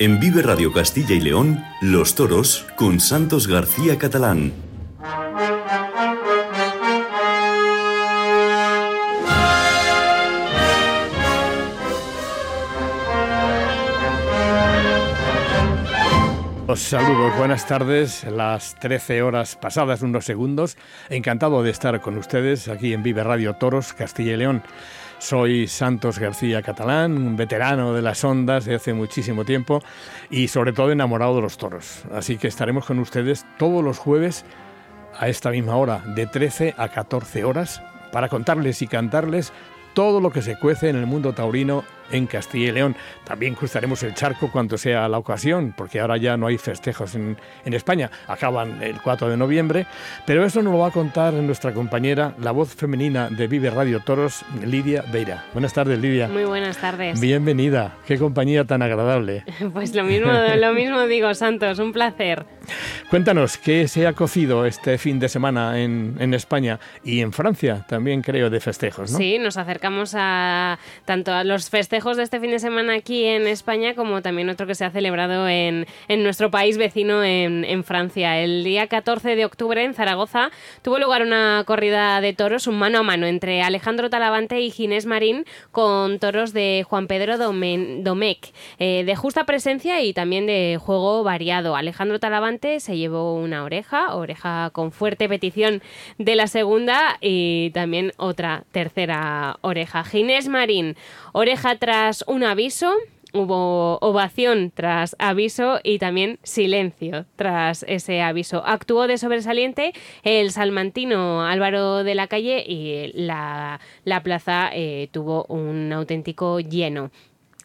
En Vive Radio Castilla y León, Los Toros con Santos García Catalán. Os saludo, buenas tardes, las 13 horas pasadas unos segundos. Encantado de estar con ustedes aquí en Vive Radio Toros, Castilla y León. Soy Santos García Catalán, un veterano de las ondas de hace muchísimo tiempo y sobre todo enamorado de los toros. Así que estaremos con ustedes todos los jueves a esta misma hora, de 13 a 14 horas, para contarles y cantarles todo lo que se cuece en el mundo taurino en Castilla y León. También cruzaremos el charco cuando sea la ocasión, porque ahora ya no hay festejos en, España, acaban el 4 de noviembre, pero eso nos lo va a contar nuestra compañera, la voz femenina de Vive Radio Toros, Lidia Beira. Buenas tardes, Lidia. Muy buenas tardes. Bienvenida, qué compañía tan agradable. pues lo mismo, lo mismo digo, Santos, un placer. Cuéntanos, ¿qué se ha cocido este fin de semana en, en España y en Francia también, creo, de festejos, ¿no? Sí, nos acercamos a tanto a los festejos de este fin de semana aquí en España, como también otro que se ha celebrado en, en nuestro país vecino, en, Francia. El día 14 de octubre en Zaragoza tuvo lugar una corrida de toros, un mano a mano entre Alejandro Talavante y Ginés Marín, con toros de Juan Pedro Domecq, eh, de justa presencia y también de juego variado. Alejandro Talavante se llevó una oreja, oreja con fuerte petición de la segunda y también otra tercera oreja. Ginés Marín, oreja tras un aviso, hubo ovación tras aviso y también silencio tras ese aviso. Actuó de sobresaliente el salmantino Álvaro de la Calle y la, plaza eh, tuvo un auténtico lleno.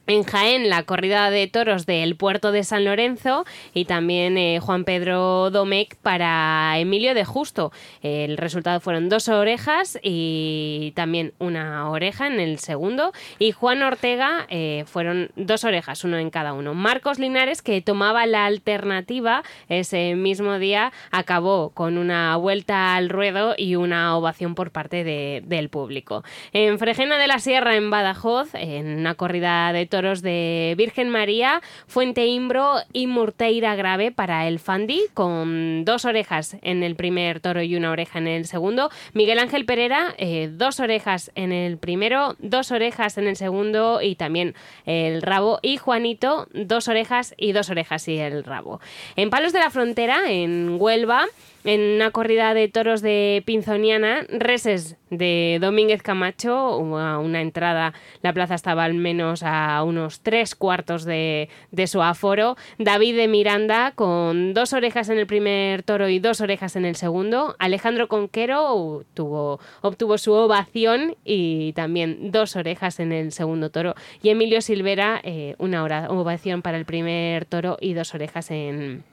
En Jaén, la corrida de toros del puerto de San Lorenzo y también eh, Juan Pedro Domecq para Emilio de Justo. El resultado fueron dos orejas y también una oreja en el segundo. Y Juan Ortega eh, fueron dos orejas, uno en cada uno. Marcos Linares, que tomaba la alternativa ese mismo día, acabó con una vuelta al ruedo y una ovación por parte del público. En Fregena de la Sierra, en Badajoz, en una corrida de toros de Virgen María, Fuente Imbro y Murteira Grave para el Fandi, con dos orejas en el primer toro y una oreja en el segundo. Miguel Ángel Pereira, eh, dos orejas en el primero, dos orejas en el segundo y también el rabo. Y Juanito, dos orejas y dos orejas y el rabo. En Palos de la Frontera, en Huelva, en una corrida de toros de Pinzoniana, reses de Domínguez Camacho, una entrada, la plaza estaba al menos a unos tres cuartos de, su aforo, David de Miranda con dos orejas en el primer toro y dos orejas en el segundo, Alejandro Conquero tuvo, obtuvo su ovación y también dos orejas en el segundo toro, y Emilio Silvera eh, una ovación para el primer toro y dos orejas en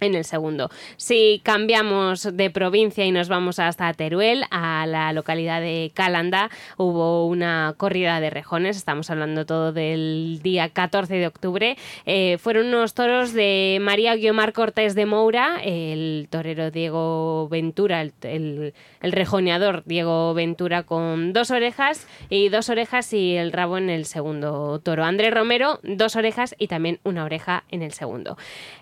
en el segundo. Si cambiamos de provincia y nos vamos hasta Teruel, a la localidad de Calanda, hubo una corrida de rejones, estamos hablando todo del día 14 de octubre. Eh, fueron unos toros de María Guiomar Cortés de Moura, el torero Diego Ventura, el, el rejoneador Diego Ventura con dos orejas y dos orejas y el rabo en el segundo toro. Andrés Romero, dos orejas y también una oreja en el segundo.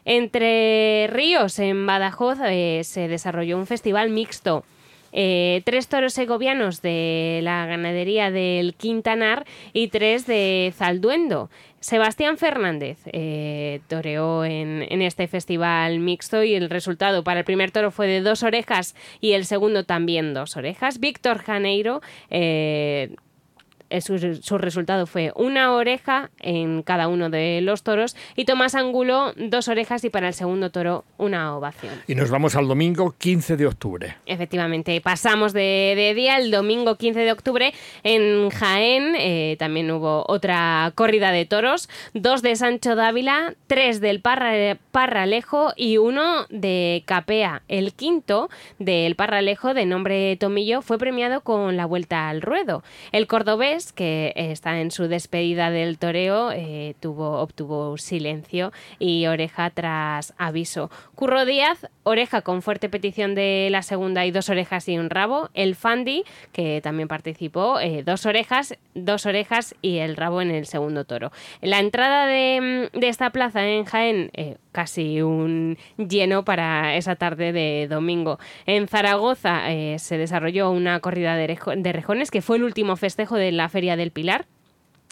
Entre Ríos, en Badajoz, eh, se desarrolló un festival mixto. Eh, tres toros segovianos de la ganadería del Quintanar y tres de Zalduendo. Sebastián Fernández eh, toreó en, este festival mixto y el resultado para el primer toro fue de dos orejas y el segundo también dos orejas. Víctor Janeiro eh, su, resultado fue una oreja en cada uno de los toros y Tomás Angulo dos orejas y para el segundo toro una ovación. Y nos vamos al domingo 15 de octubre. Efectivamente, pasamos de, día el domingo 15 de octubre en Jaén, eh, también hubo otra corrida de toros, dos de Sancho Dávila, tres del Parralejo y uno de Capea. El quinto del Parralejo de nombre Tomillo fue premiado con la vuelta al ruedo. El cordobés Que está en su despedida del toreo, eh, tuvo, obtuvo silencio y oreja tras aviso. Curro Díaz, oreja con fuerte petición de la segunda y dos orejas y un rabo. El Fandi, que también participó, eh, dos orejas, dos orejas y el rabo en el segundo toro. La entrada de, de esta plaza en Jaén, casi un lleno para esa tarde de domingo. En Zaragoza se desarrolló una corrida de, de rejones, que fue el último festejo de la Feria del Pilar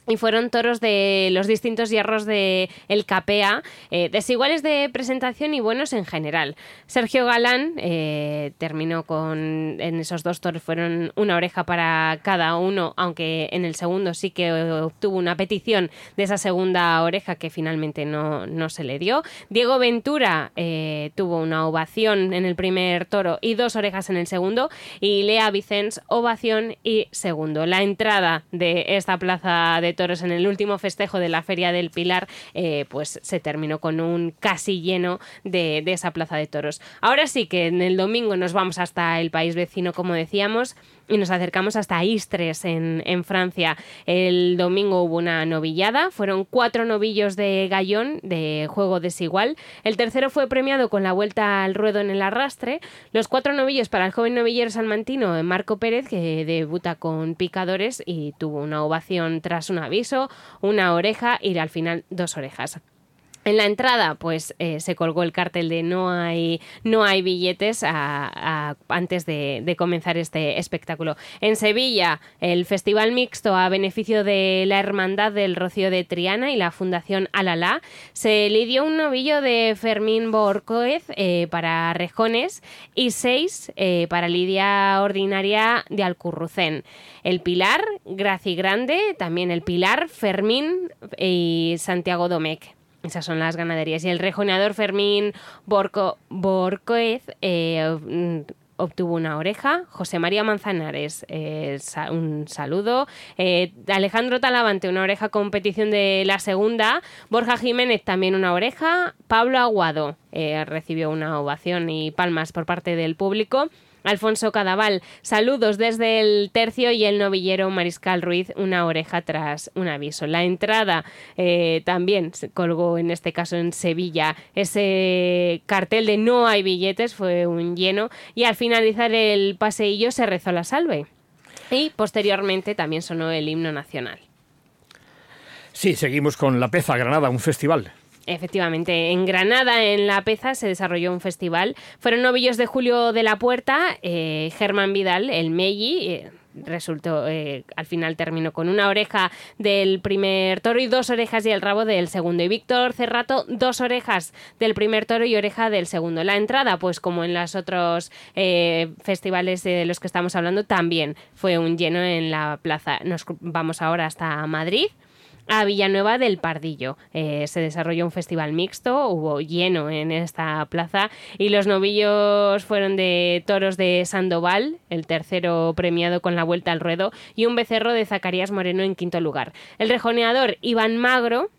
y fueron toros de los distintos hierros de el Capea, eh, desiguales de presentación y buenos en general. Sergio Galán eh, terminó con, en esos dos toros fueron una oreja para cada uno, aunque en el segundo sí que obtuvo una petición de esa segunda oreja que finalmente no, no se le dio. Diego Ventura eh, tuvo una ovación en el primer toro y dos orejas en el segundo, y Lea Vicens ovación y segundo. La entrada de esta plaza de toros en el último festejo de la Feria del Pilar, eh, pues se terminó con un casi lleno de, de esa plaza de toros. Ahora sí que en el domingo nos vamos hasta el país vecino, como decíamos y nos acercamos hasta Istres, en, en, Francia. El domingo hubo una novillada, fueron cuatro novillos de gallón de juego desigual. El tercero fue premiado con la vuelta al ruedo en el arrastre. Los cuatro novillos para el joven novillero salmantino Marco Pérez, que debuta con picadores y tuvo una ovación tras un aviso, una oreja y al final dos orejas. En la entrada, pues eh, se colgó el cartel de no hay, no hay billetes antes de, comenzar este espectáculo. En Sevilla, el Festival Mixto a beneficio de la Hermandad del Rocío de Triana y la Fundación Alalá se lidió un novillo de Fermín Borcoez eh, para Rejones y seis eh, para Lidia Ordinaria de Alcurrucén. El Pilar, Graci Grande, también el Pilar, Fermín y Santiago Domecq. Esas son las ganaderías. Y el rejoneador Fermín Borco, Borcoez eh, mm, obtuvo una oreja. José María Manzanares, eh, un saludo. Eh, Alejandro Talavante, una oreja competición de la segunda. Borja Jiménez, también una oreja. Pablo Aguado recibió una ovación y palmas por parte del público. Alfonso Cadaval, saludos desde el tercio y el novillero Mariscal Ruiz, una oreja tras un aviso. La entrada eh, también se colgó en este caso en Sevilla. Ese cartel de no hay billetes fue un lleno y al finalizar el paseillo se rezó la salve. Y posteriormente también sonó el himno nacional. Sí, seguimos con La Peza Granada, un festival. Efectivamente, en Granada, en La Peza, se desarrolló un festival. Fueron novillos de Julio de la Puerta, eh, Germán Vidal, el Melli. Eh, resultó, eh, al final terminó con una oreja del primer toro y dos orejas y el rabo del segundo. Y Víctor Cerrato, dos orejas del primer toro y oreja del segundo. La entrada, pues como en los otros festivales de los que estamos hablando, también fue un lleno en la plaza. Nos vamos ahora hasta Madrid a Villanueva del Pardillo. Eh, se desarrolló un festival mixto, hubo lleno en esta plaza y los novillos fueron de toros de Sandoval, el tercero premiado con la vuelta al ruedo, y un becerro de Zacarías Moreno en quinto lugar. El rejoneador Iván Magro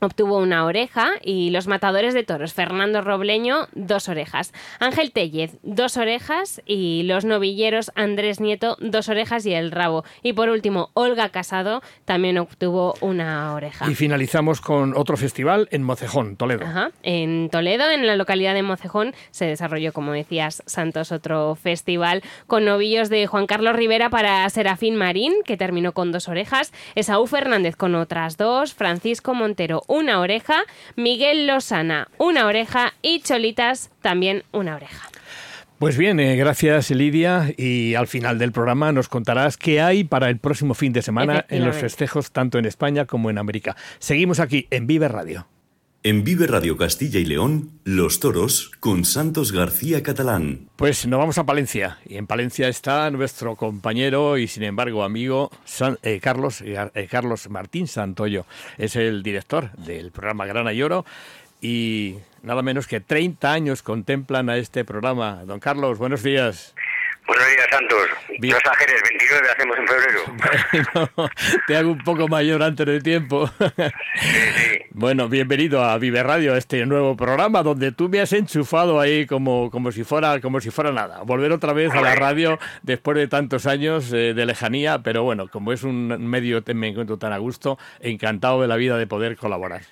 obtuvo una oreja y los matadores de toros Fernando Robleño dos orejas, Ángel Tellez dos orejas y los novilleros Andrés Nieto dos orejas y el rabo y por último Olga Casado también obtuvo una oreja. Y finalizamos con otro festival en Mocejón, Toledo. En Toledo, en la localidad de Mocejón, se desarrolló, como decías, Santos, otro festival con novillos de Juan Carlos Rivera para Serafín Marín, que terminó con dos orejas, Esaú Fernández con otras dos, Francisco Montero una oreja, Miguel Losana una oreja y Cholitas también una oreja. Pues bien, eh, gracias Lidia y al final del programa nos contarás qué hay para el próximo fin de semana en los festejos tanto en España como en América. Seguimos aquí en Vive Radio. En Vive Radio Castilla y León, Los Toros con Santos García Catalán. Pues nos vamos a Palencia y en Palencia está nuestro compañero y sin embargo amigo eh, Carlos, eh, Carlos Martín Santoyo. Es el director del programa Grana y Oro y nada menos que 30 años contemplan a este programa. Don Carlos, buenos días. Buenos días, Santos. Bien. Los Ángeles, 29 hacemos en febrero. Bueno, te hago un poco mayor antes del tiempo. Sí, sí. Bueno, bienvenido a Vive Radio, este nuevo programa donde tú me has enchufado ahí como, como si fuera como si fuera nada. Volver otra vez a la radio después de tantos años eh, de lejanía, pero bueno, como es un medio que me encuentro tan a gusto, encantado de la vida de poder colaborar.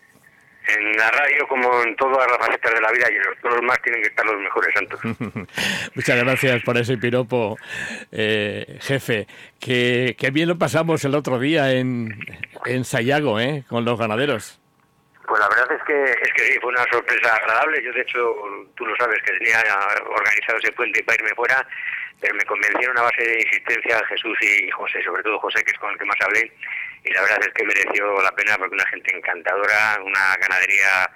En la radio, como en todas las facetas de la vida, y en los más tienen que estar los mejores, Santos. Muchas gracias por ese piropo, eh, jefe. Que, que bien lo pasamos el otro día en, en Sayago, ¿eh? con los ganaderos. Pues la verdad es que, es que sí, fue una sorpresa agradable. Yo, de hecho, tú lo sabes, que tenía organizado ese puente para irme fuera, pero me convencieron a base de insistencia Jesús y José, sobre todo José, que es con el que más hablé, y la verdad es que mereció la pena porque una gente encantadora, una ganadería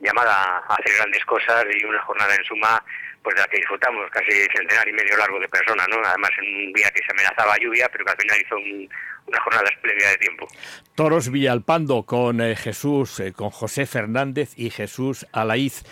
llamada a hacer grandes cosas y una jornada en suma pues de la que disfrutamos casi centenar y medio largo de personas, ¿no? Además en un día que se amenazaba lluvia, pero que al final hizo un- una jornada espléndida de tiempo. Toros Villalpando con eh, Jesús, eh, con José Fernández y Jesús Alaíz,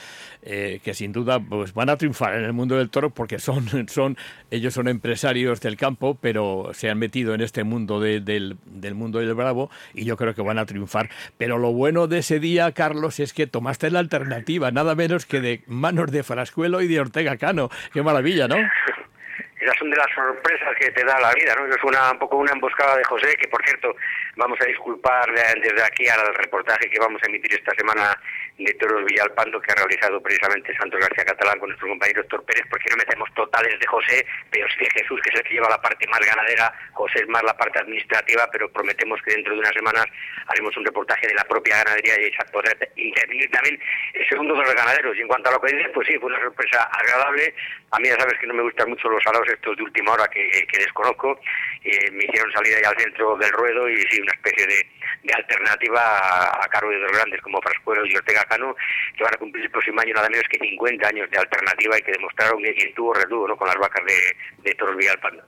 eh, que sin duda pues, van a triunfar en el mundo del toro porque son, son ellos son empresarios del campo, pero se han metido en este mundo de- del, del mundo del bravo y yo creo que van a triunfar. Pero lo bueno de ese día, Carlos, es que tomaste la alternativa, nada menos que de manos de Frascuelo y de Ortega Cano. Qué maravilla, ¿no? Esas son de las sorpresas que te da la vida, ¿no? Es una, un poco una emboscada de José, que por cierto, vamos a disculpar desde aquí al reportaje que vamos a emitir esta semana de Toros Villalpando, que ha realizado precisamente Santos García Catalán con nuestro compañero Héctor Pérez, porque no metemos totales de José, pero sí de Jesús, que es el que lleva la parte más ganadera, José es más la parte administrativa, pero prometemos que dentro de unas semanas haremos un reportaje de la propia ganadería y esa poder intervenir también el segundo de los ganaderos. Y en cuanto a lo que dices, pues sí, fue una sorpresa agradable. A mí ya sabes que no me gustan mucho los salados estos de última hora que, que desconozco. Eh, me hicieron salir ahí al centro del ruedo y sí, una especie de, de alternativa a, cargo de dos grandes como Frascuero y Ortega Cano, que van a cumplir el próximo año nada menos que 50 años de alternativa y que demostraron que quien tuvo redudo ¿no? con las vacas de, de Toros Villalpando.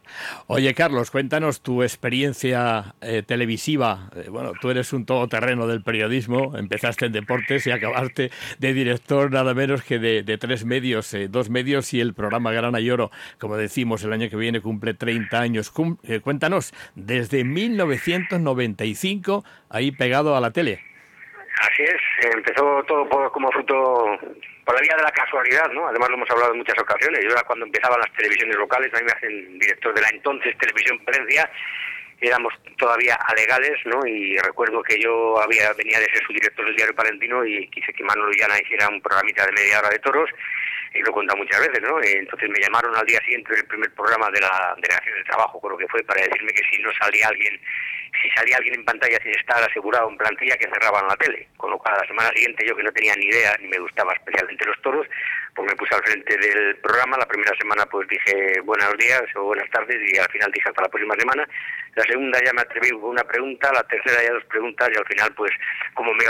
Oye, Carlos, cuéntanos tu experiencia eh, televisiva. Eh, bueno, tú eres un todoterreno del periodismo, empezaste en deportes y acabaste de director nada menos que de, tres medios, eh, dos medios y el programa Grana y Oro, como decimos, el año que viene cumple 30 años. Eh, cuéntanos, desde 1995, ahí pegado a la tele. Así es, empezó todo por- como fruto por la vía de la casualidad, ¿no? Además lo hemos hablado en muchas ocasiones. Yo era cuando empezaban las televisiones locales, a mí me hacen director de la entonces Televisión Palencia, éramos todavía alegales, ¿no? Y recuerdo que yo había venía de ser su director del diario Palentino y quise que Manolo Llana hiciera un programita de media hora de toros y lo he contado muchas veces, ¿no? Y entonces me llamaron al día siguiente del primer programa de la delegación de trabajo, creo que fue, para decirme que si no salía alguien, si salía alguien en pantalla sin estar asegurado en plantilla, que cerraban la tele. Con lo cual, la semana siguiente, yo que no tenía ni idea, ni me gustaba especialmente los toros, pues me puse al frente del programa. La primera semana, pues dije buenos días o buenas tardes, y al final dije hasta la próxima semana. La segunda ya me atreví con una pregunta, la tercera ya dos preguntas, y al final, pues, como me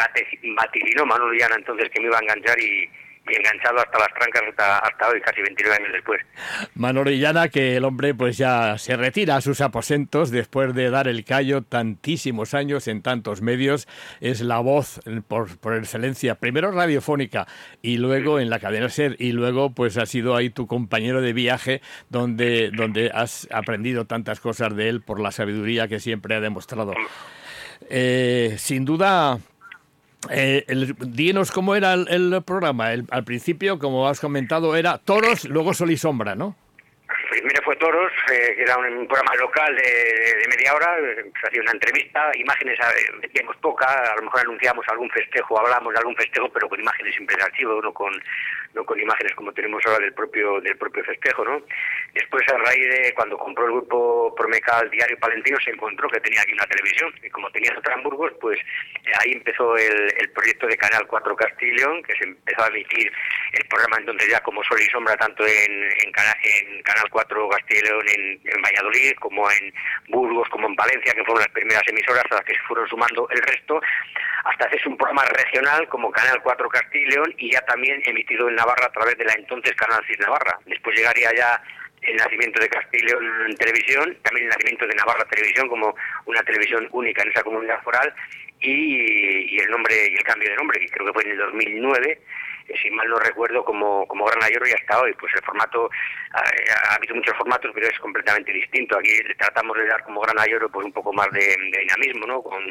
vaticinó Manolo Llana entonces que me iba a enganchar y enganchado hasta las trancas hasta, hasta hoy, casi 29 años después. Manolo Illana, que el hombre pues ya se retira a sus aposentos después de dar el callo tantísimos años en tantos medios, es la voz eh, por, por excelencia, primero radiofónica y luego en la cadena SER y luego pues ha sido ahí tu compañero de viaje donde, donde has aprendido tantas cosas de él por la sabiduría que siempre ha demostrado. Eh, sin duda, eh, el- dinos cómo era el, el programa. El- al principio, como has comentado, era toros, luego sol y sombra, ¿no? Primero fue Toros, eh, que era un, programa local de, media hora, eh, se hacía una entrevista, imágenes eh, metíamos poca, a lo mejor anunciamos algún festejo, hablamos de algún festejo, pero con imágenes siempre de archivo, no con, no con imágenes como tenemos ahora del propio, del propio festejo, ¿no? Después, a raíz de cuando compró el grupo Promecal Diario Palentino, se encontró que tenía aquí una televisión, y como tenía otra en Burgos, pues eh, ahí empezó el, proyecto de Canal 4 Castillón, que se empezó a emitir el programa entonces ya como Sol y Sombra, tanto en, en Canal 4 Castillón en, Valladolid, como en Burgos, como en Valencia, que fueron las primeras emisoras a las que se fueron sumando el resto, hasta hacerse un programa regional como Canal 4 Castillón y ya también emitido en Navarra a través de la entonces Canal 6 Navarra. Después llegaría ya el nacimiento de Castillón en televisión, también el nacimiento de Navarra Televisión como una televisión única en esa comunidad foral y, y el nombre y el cambio de nombre, que creo que fue en el 2009 eh, si mal no recuerdo, como, como Gran Ayoro y hasta hoy. Pues el formato, ha, habido muchos formatos, pero es completamente distinto. Aquí tratamos de dar como Gran Ayoro pues un poco más de, dinamismo, ¿no? Con,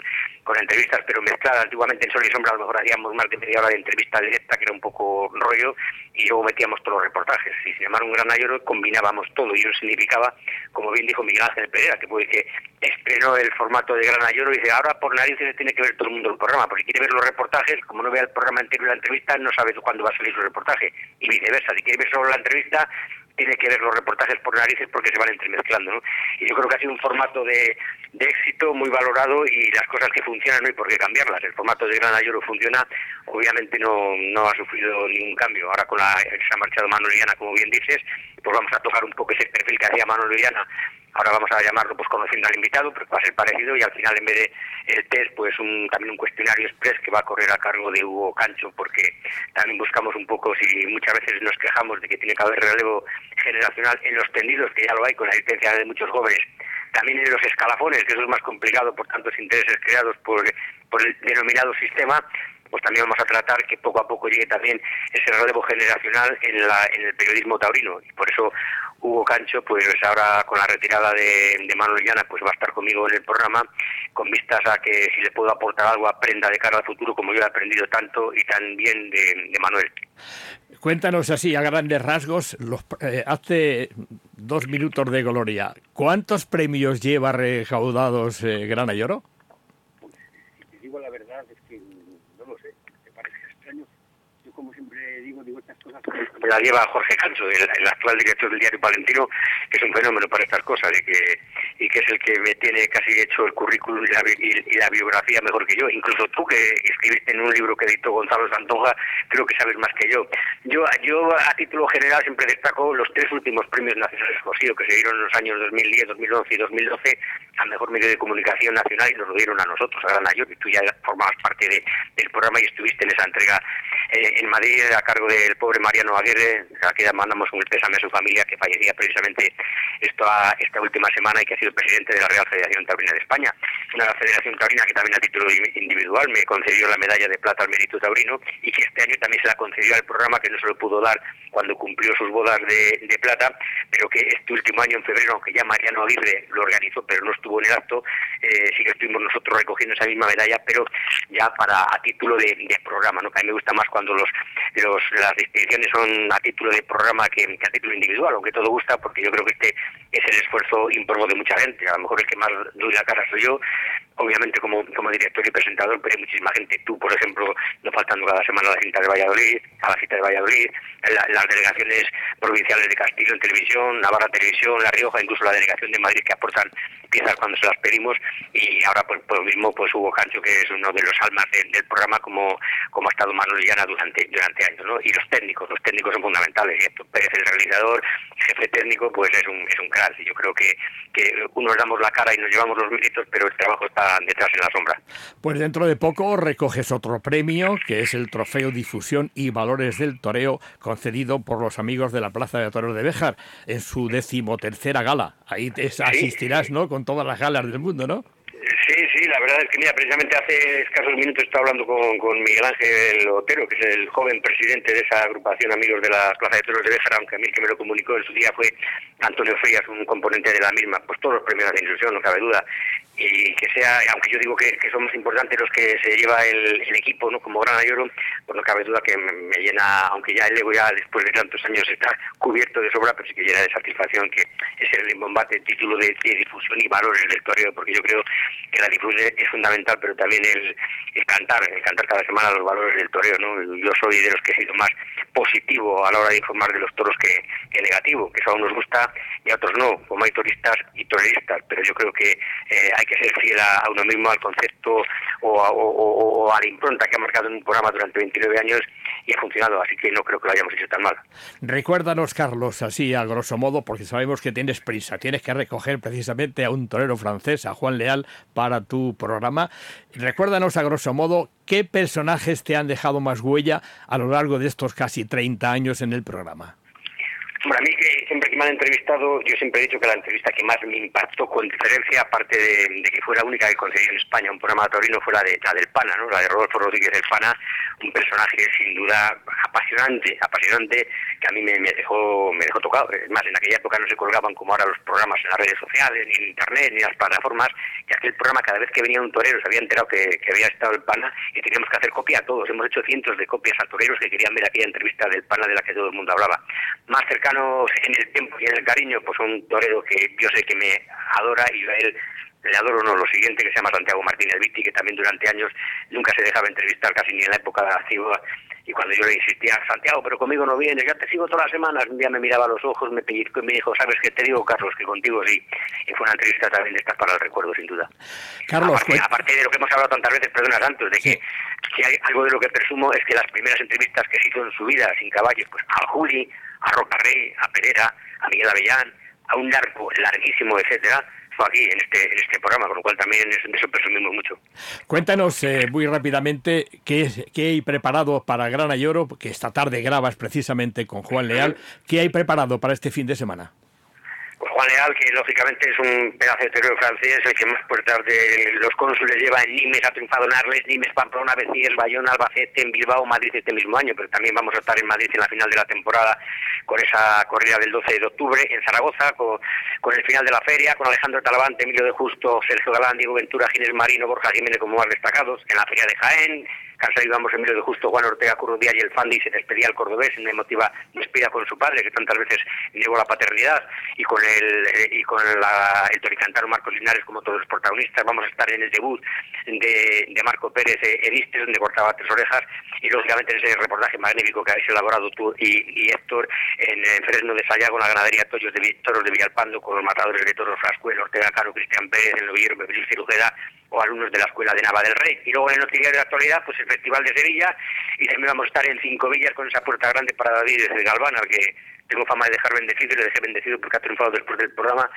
con, entrevistas, pero mezcladas. Antiguamente en Sol y Sombra a lo mejor hacíamos más de media hora de entrevista directa, que era un poco rollo, y luego metíamos todos los reportajes. Sin embargo, un Gran Ayoro combinábamos todo, y eso significaba, como bien dijo Miguel Ángel Pereira, que puede que estrenó el formato de Gran Ayoro y dice, ahora por narices tiene que ver todo el mundo el programa, porque quiere ver los reportajes, como no vea el programa entero de la entrevista, no sabe cuándo va a salir su reportaje, y viceversa, si quiere ver solo la entrevista, tiene que ver los reportajes por narices porque se van entremezclando, ¿no? Y yo creo que ha sido un formato de, de éxito muy valorado y las cosas que funcionan no hay por qué cambiarlas. El formato de Gran Ayoro funciona, obviamente no, no ha sufrido ningún cambio. Ahora con la se ha marchado Manoliana, como bien dices, pues vamos a tocar un poco ese perfil que hacía Manoliana ahora vamos a llamarlo pues conociendo al invitado, pero va a ser parecido y al final en vez de el test pues un, también un cuestionario express que va a correr a cargo de Hugo Cancho porque también buscamos un poco si muchas veces nos quejamos de que tiene que haber relevo generacional en los tendidos que ya lo hay con la licencia de muchos jóvenes también en los escalafones que eso es más complicado por tantos intereses creados por, por el denominado sistema pues también vamos a tratar que poco a poco llegue también ese relevo generacional en, la, en el periodismo taurino. Y por eso Hugo Cancho, pues ahora con la retirada de, de Manuel Llana, pues va a estar conmigo en el programa, con vistas a que si le puedo aportar algo aprenda de cara al futuro, como yo he aprendido tanto y tan bien de, Manuel. Cuéntanos así, a grandes rasgos, los, eh, hace dos minutos de gloria, ¿cuántos premios lleva recaudados eh, Grana y Oro? Pues, si te digo la verdad, es que como siempre digo, digo estas cosas. La lleva Jorge Cancho, el, actual director del diario Palentino, que es un fenómeno para estas cosas y que, y que es el que me tiene casi hecho el currículum y la, biografía mejor que yo. Incluso tú, que escribiste en un libro que editó Gonzalo Santonja, creo que sabes más que yo. Yo, yo a título general siempre destaco los tres últimos premios nacionales que se dieron en los años 2010, 2011 y 2012 al mejor medio de comunicación nacional y nos lo dieron a nosotros, a Gran Mayor, y tú ya formabas parte de, del programa y estuviste en esa entrega eh, en Madrid a cargo del pobre Mariano Aguirre, a quien mandamos un pésame a su familia que fallecía precisamente esta, última semana y que ha sido presidente de la Real Federación Taurina de España. Una federación taurina que también a título individual me concedió la medalla de plata al mérito taurino y que este año también se la concedió al programa que no se lo pudo dar cuando cumplió sus bodas de, plata, pero que este último año en febrero, aunque ya Mariano Aguirre lo organizó, pero no estuvo en el acto, eh, sí que estuvimos nosotros recogiendo esa misma medalla, pero ya para a título de, programa, ¿no? A mí me gusta más cuando los, los las distinciones son a título de programa que, a título individual, aunque todo gusta, porque yo creo que este es el esfuerzo ímprobo de mucha gente. A lo mejor el que más doy la cara soy yo, obviamente como, como director y presentador, pero hay muchísima gente. Tú, por ejemplo, no faltando cada semana a la cinta de Valladolid, a la cita de Valladolid, las delegaciones provinciales de Castillo en televisión, Navarra Televisión, La Rioja, incluso la delegación de Madrid que aportan piezas cuando se las pedimos y ahora pues, pues mismo pues Hugo Cancho que es uno de los almas del programa como, como ha estado Manuel Llana durante, durante años, ¿no? Y los técnicos, los técnicos son fundamentales, y esto Pérez el realizador, jefe técnico, pues es un, es un crack y yo creo que, que unos damos la cara y nos llevamos los méritos, pero el trabajo está detrás en la sombra. Pues dentro de poco recoges otro premio, que es el Trofeo Difusión y Valores del Toreo, concedido por los amigos de la Plaza de Toros de Béjar en su decimotercera gala. Ahí te asistirás, ¿no? Con todas las galas del mundo, ¿no? Sí, la verdad es que, mira, precisamente hace escasos minutos estaba hablando con, Miguel Ángel Otero, que es el joven presidente de esa agrupación Amigos de la Plaza de Toros de Béjar, aunque a mí que me lo comunicó en su día fue Antonio Frías, un componente de la misma. Pues todos los premios de ilusión, no cabe duda y que sea, aunque yo digo que, que son más importantes los que se lleva el, equipo, ¿no? Como Gran Ayoro, pues no cabe duda que me, llena, aunque ya el ego ya después de tantos años está cubierto de sobra, pero sí que llena de satisfacción que es el bombate, el título de, difusión y valores del toreo, porque yo creo que la difusión es fundamental, pero también el, cantar, el cantar cada semana los valores del toreo, ¿no? Yo soy de los que he sido más positivo a la hora de informar de los toros que, que negativo, que eso a unos gusta y a otros no, como hay turistas y toreristas, pero yo creo que eh, hay que ser fiel a, uno mismo, al concepto o a, la impronta que ha marcado en un programa durante 29 años y ha funcionado, así que no creo que lo hayamos hecho tan mal. Recuérdanos, Carlos, así a grosso modo, porque sabemos que tienes prisa, tienes que recoger precisamente a un torero francés, a Juan Leal, para tu programa. Recuérdanos a grosso modo qué personajes te han dejado más huella a lo largo de estos casi 30 años en el programa. Para mí que siempre que me han entrevistado, yo siempre he dicho que la entrevista que más me impactó con diferencia, aparte de, que fue la única que conseguí en España un programa de Torino, fue la, de, la del Pana, ¿no? la de Rodolfo Rodríguez del Pana, un personaje sin duda apasionante, apasionante, que a mí me, dejó me dejó tocado. Es más, en aquella época no se colgaban como ahora los programas en las redes sociales, ni en Internet, ni en las plataformas, y aquel programa cada vez que venía un torero se había enterado que, había estado el Pana y teníamos que hacer copia a todos. Hemos hecho cientos de copias a toreros que querían ver aquella entrevista del Pana de la que todo el mundo hablaba. Más cercanos en el tiempo y en el cariño, pues un torero que yo sé que me adora y a él le adoro no lo siguiente que se llama Santiago Martínez Vitti que también durante años nunca se dejaba entrevistar casi ni en la época de la ciudad y cuando yo le insistía Santiago pero conmigo no vienes ya te sigo todas las semanas un día me miraba a los ojos me pellizcó y me dijo sabes qué te digo Carlos que contigo sí y fue una entrevista también de estas para el recuerdo sin duda. Carlos aparte, aparte de lo que hemos hablado tantas veces perdona Santos de que si hay algo de lo que presumo es que las primeras entrevistas que se hizo en su vida sin caballos pues a Juli a Rocarrey a Pereira a Miguel Avellán a un largo larguísimo etcétera aquí en este, este programa, con lo cual también de eso presumimos mucho. Cuéntanos eh, muy rápidamente qué, qué hay preparado para Grana y Oro, que esta tarde grabas precisamente con Juan Leal. ¿Qué hay preparado para este fin de semana? Juan Leal, que lógicamente es un pedazo de terror francés, el que más puertas de los cónsules lleva en Nimes, ha triunfado en Arles, Nimes, Pamplona, Becíes, Bayón, Albacete, en Bilbao, Madrid este mismo año, pero también vamos a estar en Madrid en la final de la temporada con esa corrida del 12 de octubre, en Zaragoza, con, el final de la feria, con Alejandro Talavante, Emilio de Justo, Sergio Galán, Diego Ventura, Ginés Marino, Borja Jiménez como más destacados, en la feria de Jaén, Casa íbamos en medio de justo Juan Ortega Currudía y el Fandi se despedía al cordobés en emotiva despedida con su padre, que tantas veces negó la paternidad, y con el, eh, y con la, el toricantaro Marcos Linares como todos los protagonistas. Vamos a estar en el debut de, de Marco Pérez eh, Eristes, donde cortaba tres orejas, y lógicamente en ese reportaje magnífico que habéis elaborado tú y, Héctor en, Fresno de Sayago, en la ganadería Toyos de Toros de Villalpando, con los matadores de toros Frascuel, Ortega Caro, Cristian Pérez, el novillero Bebril Cirujeda, o alumnos de la Escuela de Nava del Rey. Y luego en el noticiario de actualidad, pues el Festival de Sevilla, y también vamos a estar en Cinco Villas con esa puerta grande para David desde Galván, al que tengo fama de dejar bendecido y le dejé bendecido porque ha triunfado después del programa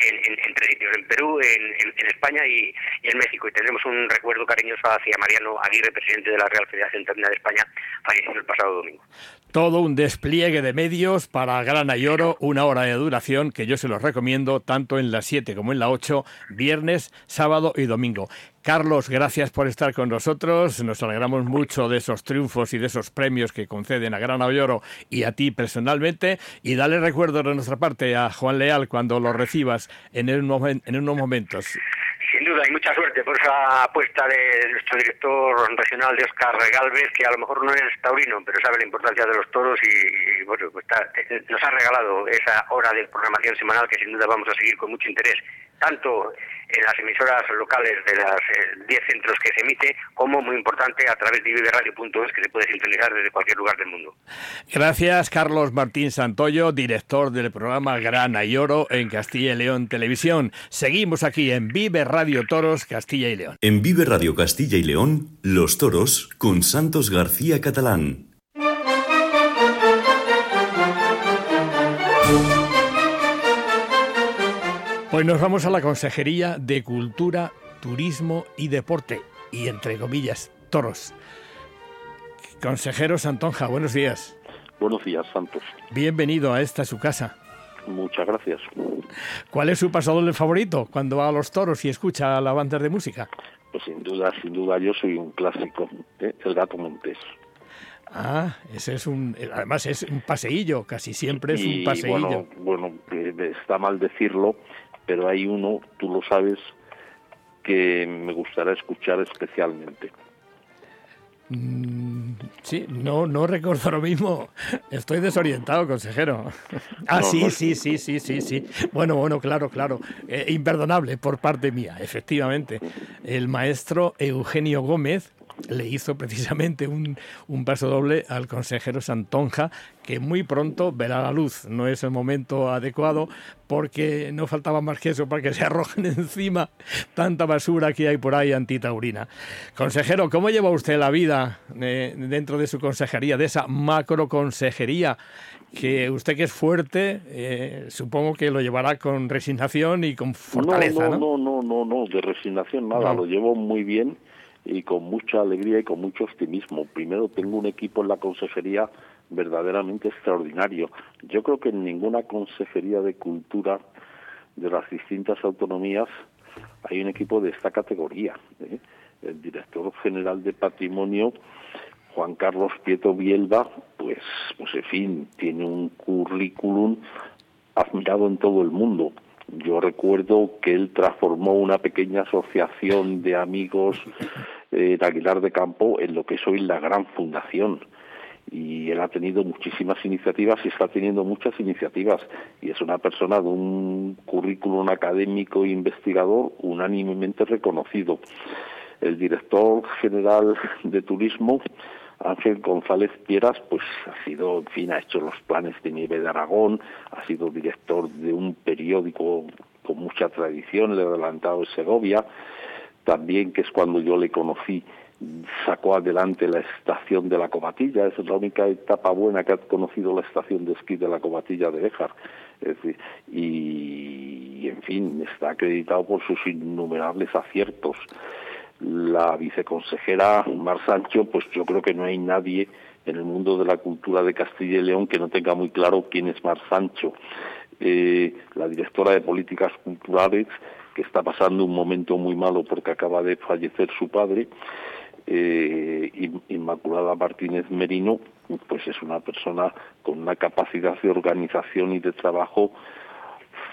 en, en, tres sitios, en Perú, en, España y, en México. Y tendremos un recuerdo cariñoso hacia Mariano Aguirre, presidente de la Real Federación Interna de España, fallecido el pasado domingo. Todo un despliegue de medios para Grana y Oro, una hora de duración que yo se los recomiendo tanto en la 7 como en la 8, viernes, sábado y domingo. Carlos, gracias por estar con nosotros. Nos alegramos mucho de esos triunfos y de esos premios que conceden a Grana y Oro y a ti personalmente. Y dale recuerdo de nuestra parte a Juan Leal cuando lo recibas en unos momentos. Duda, y mucha suerte por esa apuesta de nuestro director regional de Oscar Galvez, que a lo mejor no es taurino, pero sabe la importancia de los toros y, bueno, pues nos ha regalado esa hora de programación semanal que sin duda vamos a seguir con mucho interés, tanto en las emisoras locales de los 10 centros que se emite, como muy importante a través de viveradio.es que se puede sintonizar desde cualquier lugar del mundo. Gracias, Carlos Martín Santoyo, director del programa Grana y Oro en Castilla y León Televisión. Seguimos aquí en Vive Radio Toros Castilla y León. En Vive Radio Castilla y León, Los Toros con Santos García Catalán. Hoy nos vamos a la Consejería de Cultura, Turismo y Deporte, y entre comillas, toros. Consejero Santonja, buenos días. Buenos días, Santos. Bienvenido a esta su casa. Muchas gracias. ¿Cuál es su pasador favorito cuando va a los toros y escucha la banda de música? Pues sin duda, sin duda, yo soy un clásico, ¿eh? el gato montés. Ah, ese es un, además es un paseillo, casi siempre es un paseillo. Bueno, bueno, está mal decirlo, pero hay uno, tú lo sabes, que me gustaría escuchar especialmente. Mm, sí, no, no recuerdo lo mismo. Estoy desorientado, consejero. Ah, sí, sí, sí, sí, sí, sí. Bueno, bueno, claro, claro. Eh, imperdonable por parte mía, efectivamente. El maestro Eugenio Gómez, le hizo precisamente un, un, paso doble al consejero Santonja, que muy pronto verá la luz. No es el momento adecuado porque no faltaba más que eso para que se arrojen encima tanta basura que hay por ahí antitaurina. Consejero, ¿cómo lleva usted la vida eh, dentro de su consejería, de esa macro consejería? que usted que es fuerte, eh, supongo que lo llevará con resignación y con fortaleza, ¿no? No, no, no, no, no de resignación nada, lo llevo muy bien y con mucha alegría y con mucho optimismo. Primero tengo un equipo en la consejería verdaderamente extraordinario. Yo creo que en ninguna consejería de cultura de las distintas autonomías hay un equipo de esta categoría. ¿eh? El director general de patrimonio, Juan Carlos Pieto Bielba, pues, pues en fin, tiene un currículum admirado en todo el mundo. Yo recuerdo que él transformó una pequeña asociación de amigos en Aguilar de Campo en lo que es hoy la gran fundación y él ha tenido muchísimas iniciativas y está teniendo muchas iniciativas y es una persona de un currículum académico e investigador unánimemente reconocido. El director general de turismo, Ángel González Pieras, pues ha sido, en fin, ha hecho los planes de nieve de Aragón, ha sido director de un periódico con mucha tradición, he adelantado Segovia, también que es cuando yo le conocí sacó adelante la estación de la Comatilla, es la única etapa buena que ha conocido la estación de esquí de la Comatilla de Béjar. y, en fin, está acreditado por sus innumerables aciertos. La viceconsejera Mar Sancho, pues yo creo que no hay nadie en el mundo de la cultura de Castilla y León que no tenga muy claro quién es Mar Sancho. Eh, la directora de políticas culturales, que está pasando un momento muy malo porque acaba de fallecer su padre, eh, Inmaculada Martínez Merino, pues es una persona con una capacidad de organización y de trabajo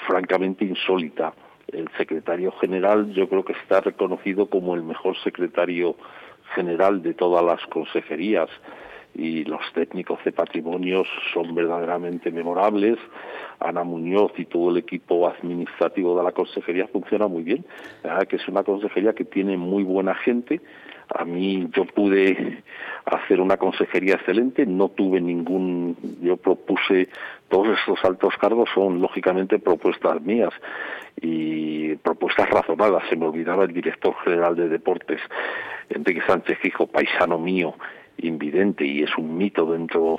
francamente insólita. El secretario general yo creo que está reconocido como el mejor secretario general de todas las consejerías y los técnicos de patrimonios son verdaderamente memorables. Ana Muñoz y todo el equipo administrativo de la consejería funciona muy bien, que es una consejería que tiene muy buena gente, a mí yo pude hacer una consejería excelente, no tuve ningún, yo propuse, todos estos altos cargos son lógicamente propuestas mías y propuestas razonadas. Se me olvidaba el director general de deportes, Enrique Sánchez Hijo, paisano mío, invidente y es un mito dentro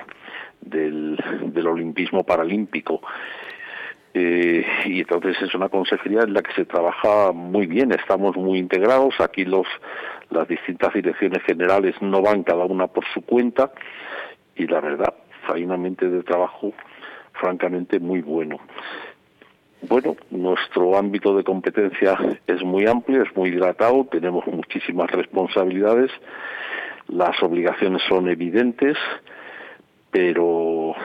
del, del olimpismo paralímpico. Eh, y entonces es una consejería en la que se trabaja muy bien, estamos muy integrados, aquí los las distintas direcciones generales no van cada una por su cuenta y la verdad, hay un ambiente de trabajo francamente muy bueno. Bueno, nuestro ámbito de competencia es muy amplio, es muy dilatado, tenemos muchísimas responsabilidades, las obligaciones son evidentes, pero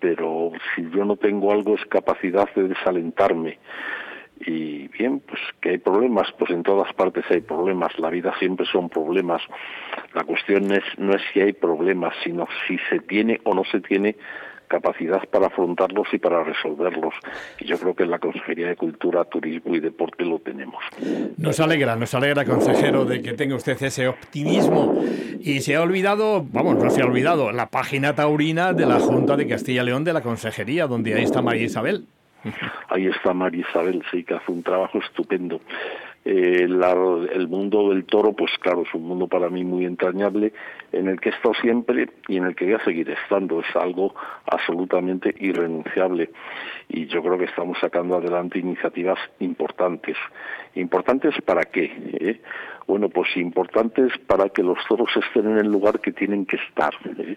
pero si yo no tengo algo es capacidad de desalentarme y bien, pues que hay problemas, pues en todas partes hay problemas, la vida siempre son problemas. La cuestión es, no es si hay problemas, sino si se tiene o no se tiene capacidad para afrontarlos y para resolverlos. Y yo creo que en la Consejería de Cultura, Turismo y Deporte lo tenemos. Nos alegra, nos alegra, consejero, de que tenga usted ese optimismo. Y se ha olvidado, vamos, no se ha olvidado, la página taurina de la Junta de Castilla y León de la Consejería, donde ahí está María Isabel. Ahí está María Isabel, sí, que hace un trabajo estupendo. El mundo del toro, pues claro, es un mundo para mí muy entrañable, en el que he estado siempre y en el que voy a seguir estando. Es algo absolutamente irrenunciable. Y yo creo que estamos sacando adelante iniciativas importantes. ¿Importantes para qué? ¿Eh? Bueno, pues importantes para que los toros estén en el lugar que tienen que estar. ¿eh?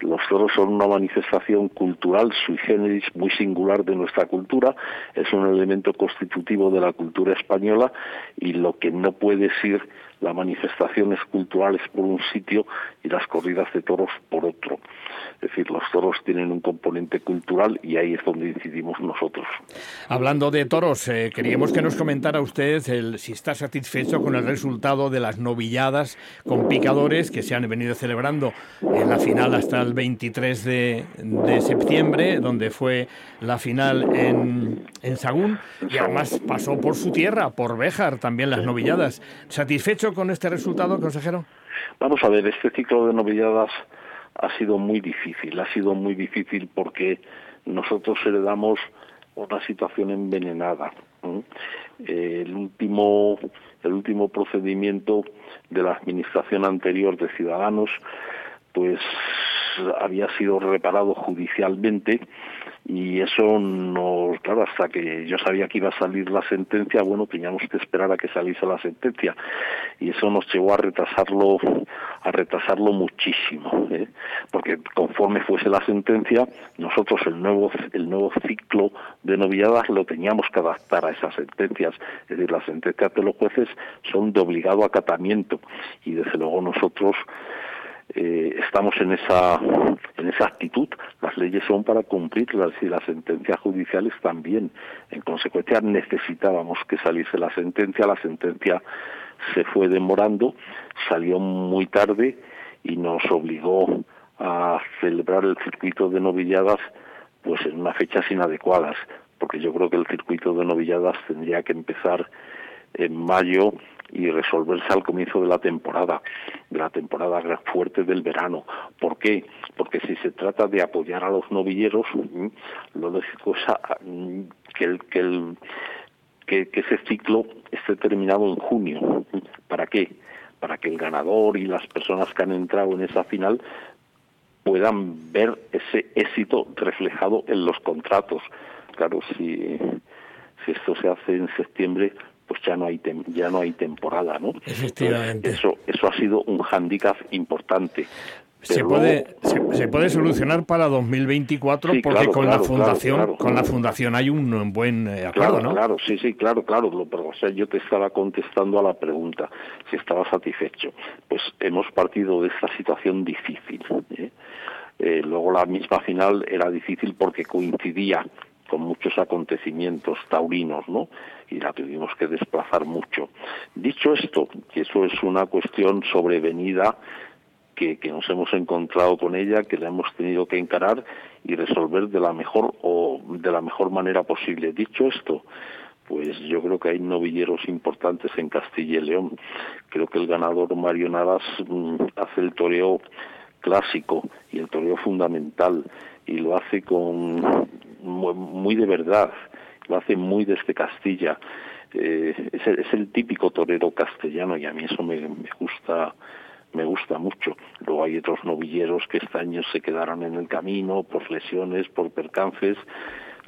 Los toros son una manifestación cultural sui generis muy singular de nuestra cultura, es un elemento constitutivo de la cultura española y lo que no puede ser las manifestaciones culturales por un sitio y las corridas de toros por otro. Es decir, los toros tienen un componente cultural y ahí es donde decidimos nosotros. Hablando de toros, eh, queríamos que nos comentara usted el, si está satisfecho con el resultado de las novilladas con picadores que se han venido celebrando en la final hasta el 23 de, septiembre, donde fue la final en, en Sagún y además pasó por su tierra, por Béjar, también las novilladas. ¿Satisfecho con este resultado, consejero? Vamos a ver, este ciclo de novilladas ha sido muy difícil, ha sido muy difícil porque nosotros heredamos una situación envenenada. el último el último procedimiento de la administración anterior de Ciudadanos pues había sido reparado judicialmente y eso nos, claro, hasta que yo sabía que iba a salir la sentencia, bueno, teníamos que esperar a que saliese la sentencia. Y eso nos llevó a retrasarlo, a retrasarlo muchísimo, ¿eh? porque conforme fuese la sentencia, nosotros el nuevo, el nuevo ciclo de novilladas lo teníamos que adaptar a esas sentencias, es decir, las sentencias de los jueces son de obligado acatamiento. Y desde luego nosotros eh, estamos en esa en esa actitud. Las leyes son para cumplirlas y las sentencias judiciales también. En consecuencia necesitábamos que saliese la sentencia. La sentencia se fue demorando salió muy tarde y nos obligó a celebrar el circuito de novilladas pues en unas fechas inadecuadas porque yo creo que el circuito de novilladas tendría que empezar en mayo y resolverse al comienzo de la temporada, de la temporada fuerte del verano. ¿Por qué? Porque si se trata de apoyar a los novilleros, lo lógico es mm, que, el, que, el, que, ese ciclo esté terminado en junio. ¿Para qué? Para que el ganador y las personas que han entrado en esa final puedan ver ese éxito reflejado en los contratos. Claro, si, si esto se hace en septiembre, pues ya no hay ya no hay temporada, ¿no? Efectivamente. eso eso ha sido un hándicap importante. Se puede, se, puede solucionar para 2024 porque con la fundación con la fundación hay un buen eh, acuerdo, ¿no? Claro, sí, sí, claro, claro. Pero, o sea, yo te estaba contestando a la pregunta si estaba satisfecho. Pues hemos partido de esta situación difícil. ¿eh? Eh, luego la misma final era difícil porque coincidía con muchos acontecimientos taurinos, ¿no? Y la tuvimos que desplazar mucho. Dicho esto, que eso es una cuestión sobrevenida que, nos hemos encontrado con ella, que la hemos tenido que encarar y resolver de la mejor o de la mejor manera posible. Dicho esto, pues yo creo que hay novilleros importantes en Castilla y León. Creo que el ganador Mario Navas mm, hace el toreo clásico y el toreo fundamental y lo hace con muy de verdad, lo hace muy desde Castilla. Eh, es, el, típico torero castellano y a mí eso me, me gusta me gusta mucho. Luego hay otros novilleros que este año se quedaron en el camino por lesiones, por percances.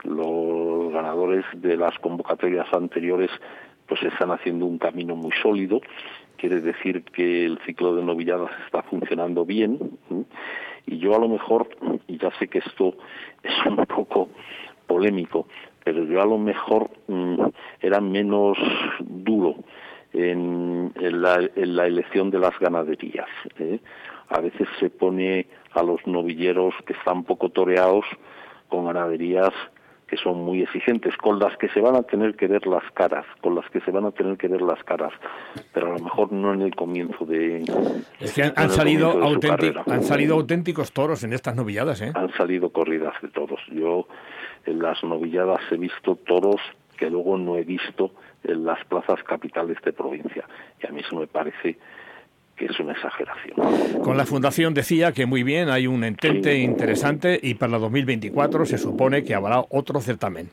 Los ganadores de las convocatorias anteriores pues están haciendo un camino muy sólido. Quiere decir que el ciclo de novilladas está funcionando bien. Y yo a lo mejor, y ya sé que esto es un poco polémico, pero yo a lo mejor mm, era menos duro en, la, elección de las ganaderías. ¿eh? A veces se pone a los novilleros que están poco toreados con ganaderías que son muy exigentes, con las que se van a tener que ver las caras, con las que se van a tener que ver las caras, pero a lo mejor no en el comienzo de... Es que han, salido, han salido auténticos toros en estas novilladas, ¿eh? Han salido corridas de toros. Yo en las novilladas he visto toros que luego no he visto en las plazas capitales de provincia, y a mí eso me parece que es una exageración. Con la Fundación decía que muy bien, hay un entente interesante y para 2024 se supone que habrá otro certamen.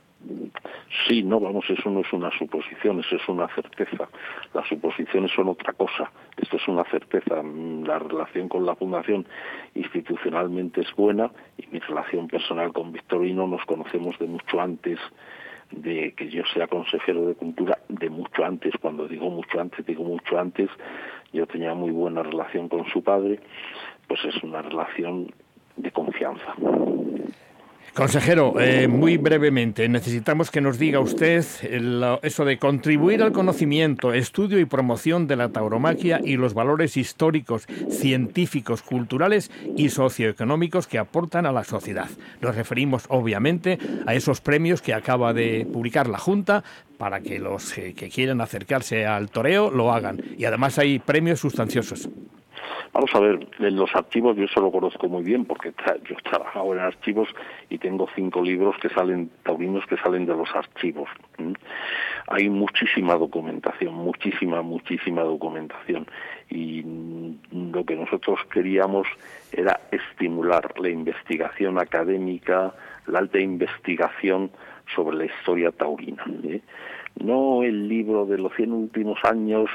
Sí, no, vamos, eso no es una suposición, eso es una certeza. Las suposiciones son otra cosa. Esto es una certeza. La relación con la Fundación institucionalmente es buena y mi relación personal con Victorino nos conocemos de mucho antes de que yo sea consejero de cultura, de mucho antes, cuando digo mucho antes, digo mucho antes, yo tenía muy buena relación con su padre, pues es una relación de confianza. Consejero, eh, muy brevemente, necesitamos que nos diga usted eso de contribuir al conocimiento, estudio y promoción de la tauromaquia y los valores históricos, científicos, culturales y socioeconómicos que aportan a la sociedad. Nos referimos, obviamente, a esos premios que acaba de publicar la Junta para que los eh, que quieran acercarse al toreo lo hagan. Y además hay premios sustanciosos. Vamos a ver, en los archivos yo eso lo conozco muy bien porque yo he trabajado en archivos y tengo cinco libros que salen, taurinos que salen de los archivos. Hay muchísima documentación, muchísima, muchísima documentación y lo que nosotros queríamos era estimular la investigación académica, la alta investigación sobre la historia taurina. ¿eh? No el libro de los 100 últimos años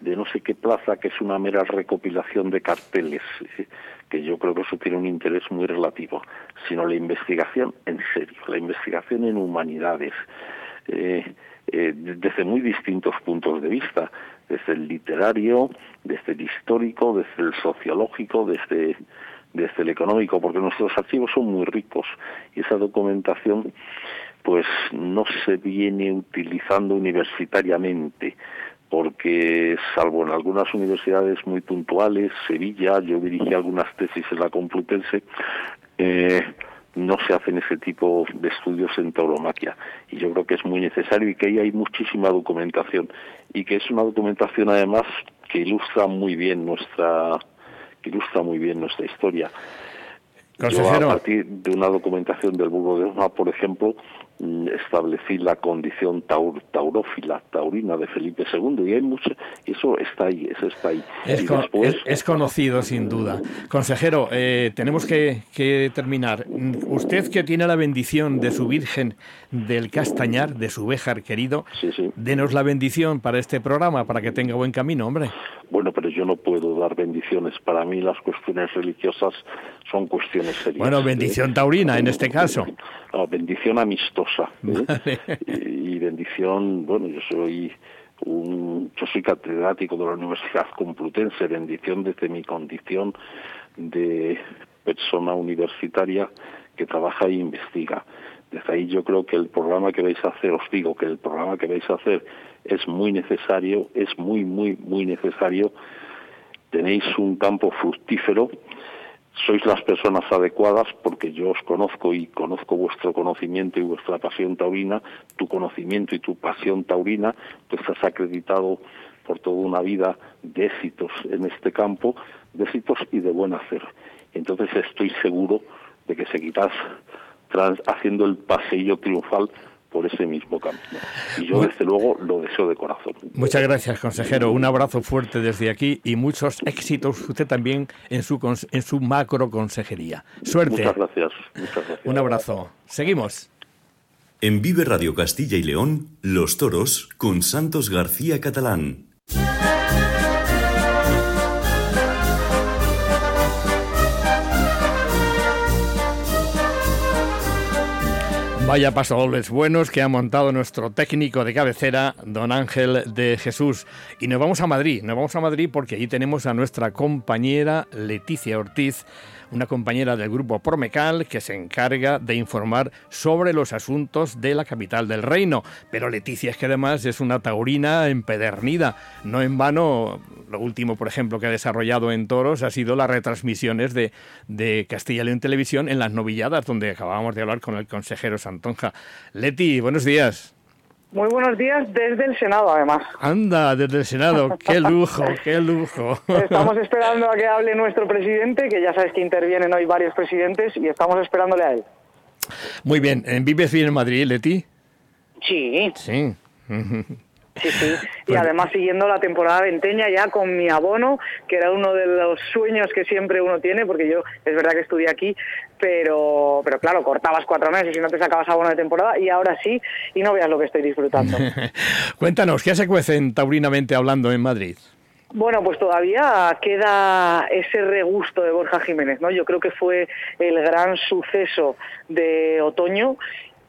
de no sé qué plaza que es una mera recopilación de carteles, eh, que yo creo que eso tiene un interés muy relativo, sino la investigación en serio, la investigación en humanidades, eh, eh, desde muy distintos puntos de vista, desde el literario, desde el histórico, desde el sociológico, desde, desde el económico, porque nuestros archivos son muy ricos y esa documentación pues no se viene utilizando universitariamente porque salvo en algunas universidades muy puntuales, Sevilla, yo dirigí algunas tesis en la Complutense, eh, no se hacen ese tipo de estudios en tauromaquia. Y yo creo que es muy necesario y que ahí hay muchísima documentación. Y que es una documentación además que ilustra muy bien nuestra que ilustra muy bien nuestra historia. Yo a partir de una documentación del Burgo de Osma, por ejemplo, establecí la condición taur, taurófila, taurina de Felipe II y hay mucho, eso está ahí, eso está ahí. Es, conocido sin duda. Consejero, eh, tenemos que, terminar. Usted que tiene la bendición de su Virgen del Castañar, de su Béjar querido, denos la bendición para este programa, para que tenga buen camino, hombre. Bueno, pero yo no puedo dar bendiciones. Para mí las cuestiones religiosas son cuestiones serias. Bueno, bendición taurina en este caso. No, bendición amistosa. ¿eh? Y, bendición, bueno, yo soy un, yo soy catedrático de la Universidad Complutense, bendición desde mi condición de persona universitaria que trabaja e investiga. Desde ahí yo creo que el programa que vais a hacer, os digo que el programa que vais a hacer es muy necesario, es muy, muy, muy necesario. Tenéis un campo fructífero, sois las personas adecuadas porque yo os conozco y conozco vuestro conocimiento y vuestra pasión taurina, tu conocimiento y tu pasión taurina, tú estás acreditado por toda una vida de éxitos en este campo, de éxitos y de buen hacer. Entonces estoy seguro de que seguirás haciendo el paseillo triunfal por ese mismo camino. Y yo, desde luego, lo deseo de corazón. Muchas gracias, consejero. Un abrazo fuerte desde aquí y muchos éxitos usted también en su, en su macro consejería. Suerte. Muchas gracias. Muchas gracias. Un abrazo. Seguimos. En Vive Radio Castilla y León, Los Toros con Santos García Catalán. Vaya pasodobles buenos que ha montado nuestro técnico de cabecera, don Ángel de Jesús. Y nos vamos a Madrid, nos vamos a Madrid porque allí tenemos a nuestra compañera Leticia Ortiz, una compañera del grupo Promecal que se encarga de informar sobre los asuntos de la capital del reino. Pero Leticia es que además es una taurina empedernida. No en vano, lo último, por ejemplo, que ha desarrollado en Toros ha sido las retransmisiones de, de Castilla y León Televisión en las novilladas, donde acabábamos de hablar con el consejero Santonja. Leti, buenos días. Muy buenos días desde el Senado, además. Anda, desde el Senado. ¡Qué lujo, qué lujo! Estamos esperando a que hable nuestro presidente, que ya sabes que intervienen hoy varios presidentes, y estamos esperándole a él. Muy bien. ¿Vives bien en Madrid, Leti? Sí. Sí. Sí, sí. Y además siguiendo la temporada venteña ya con mi abono, que era uno de los sueños que siempre uno tiene, porque yo es verdad que estudié aquí, pero, pero claro, cortabas cuatro meses y no te sacabas abono de temporada, y ahora sí, y no veas lo que estoy disfrutando. Cuéntanos, ¿qué se cuecen taurinamente hablando en Madrid? Bueno, pues todavía queda ese regusto de Borja Jiménez, ¿no? Yo creo que fue el gran suceso de otoño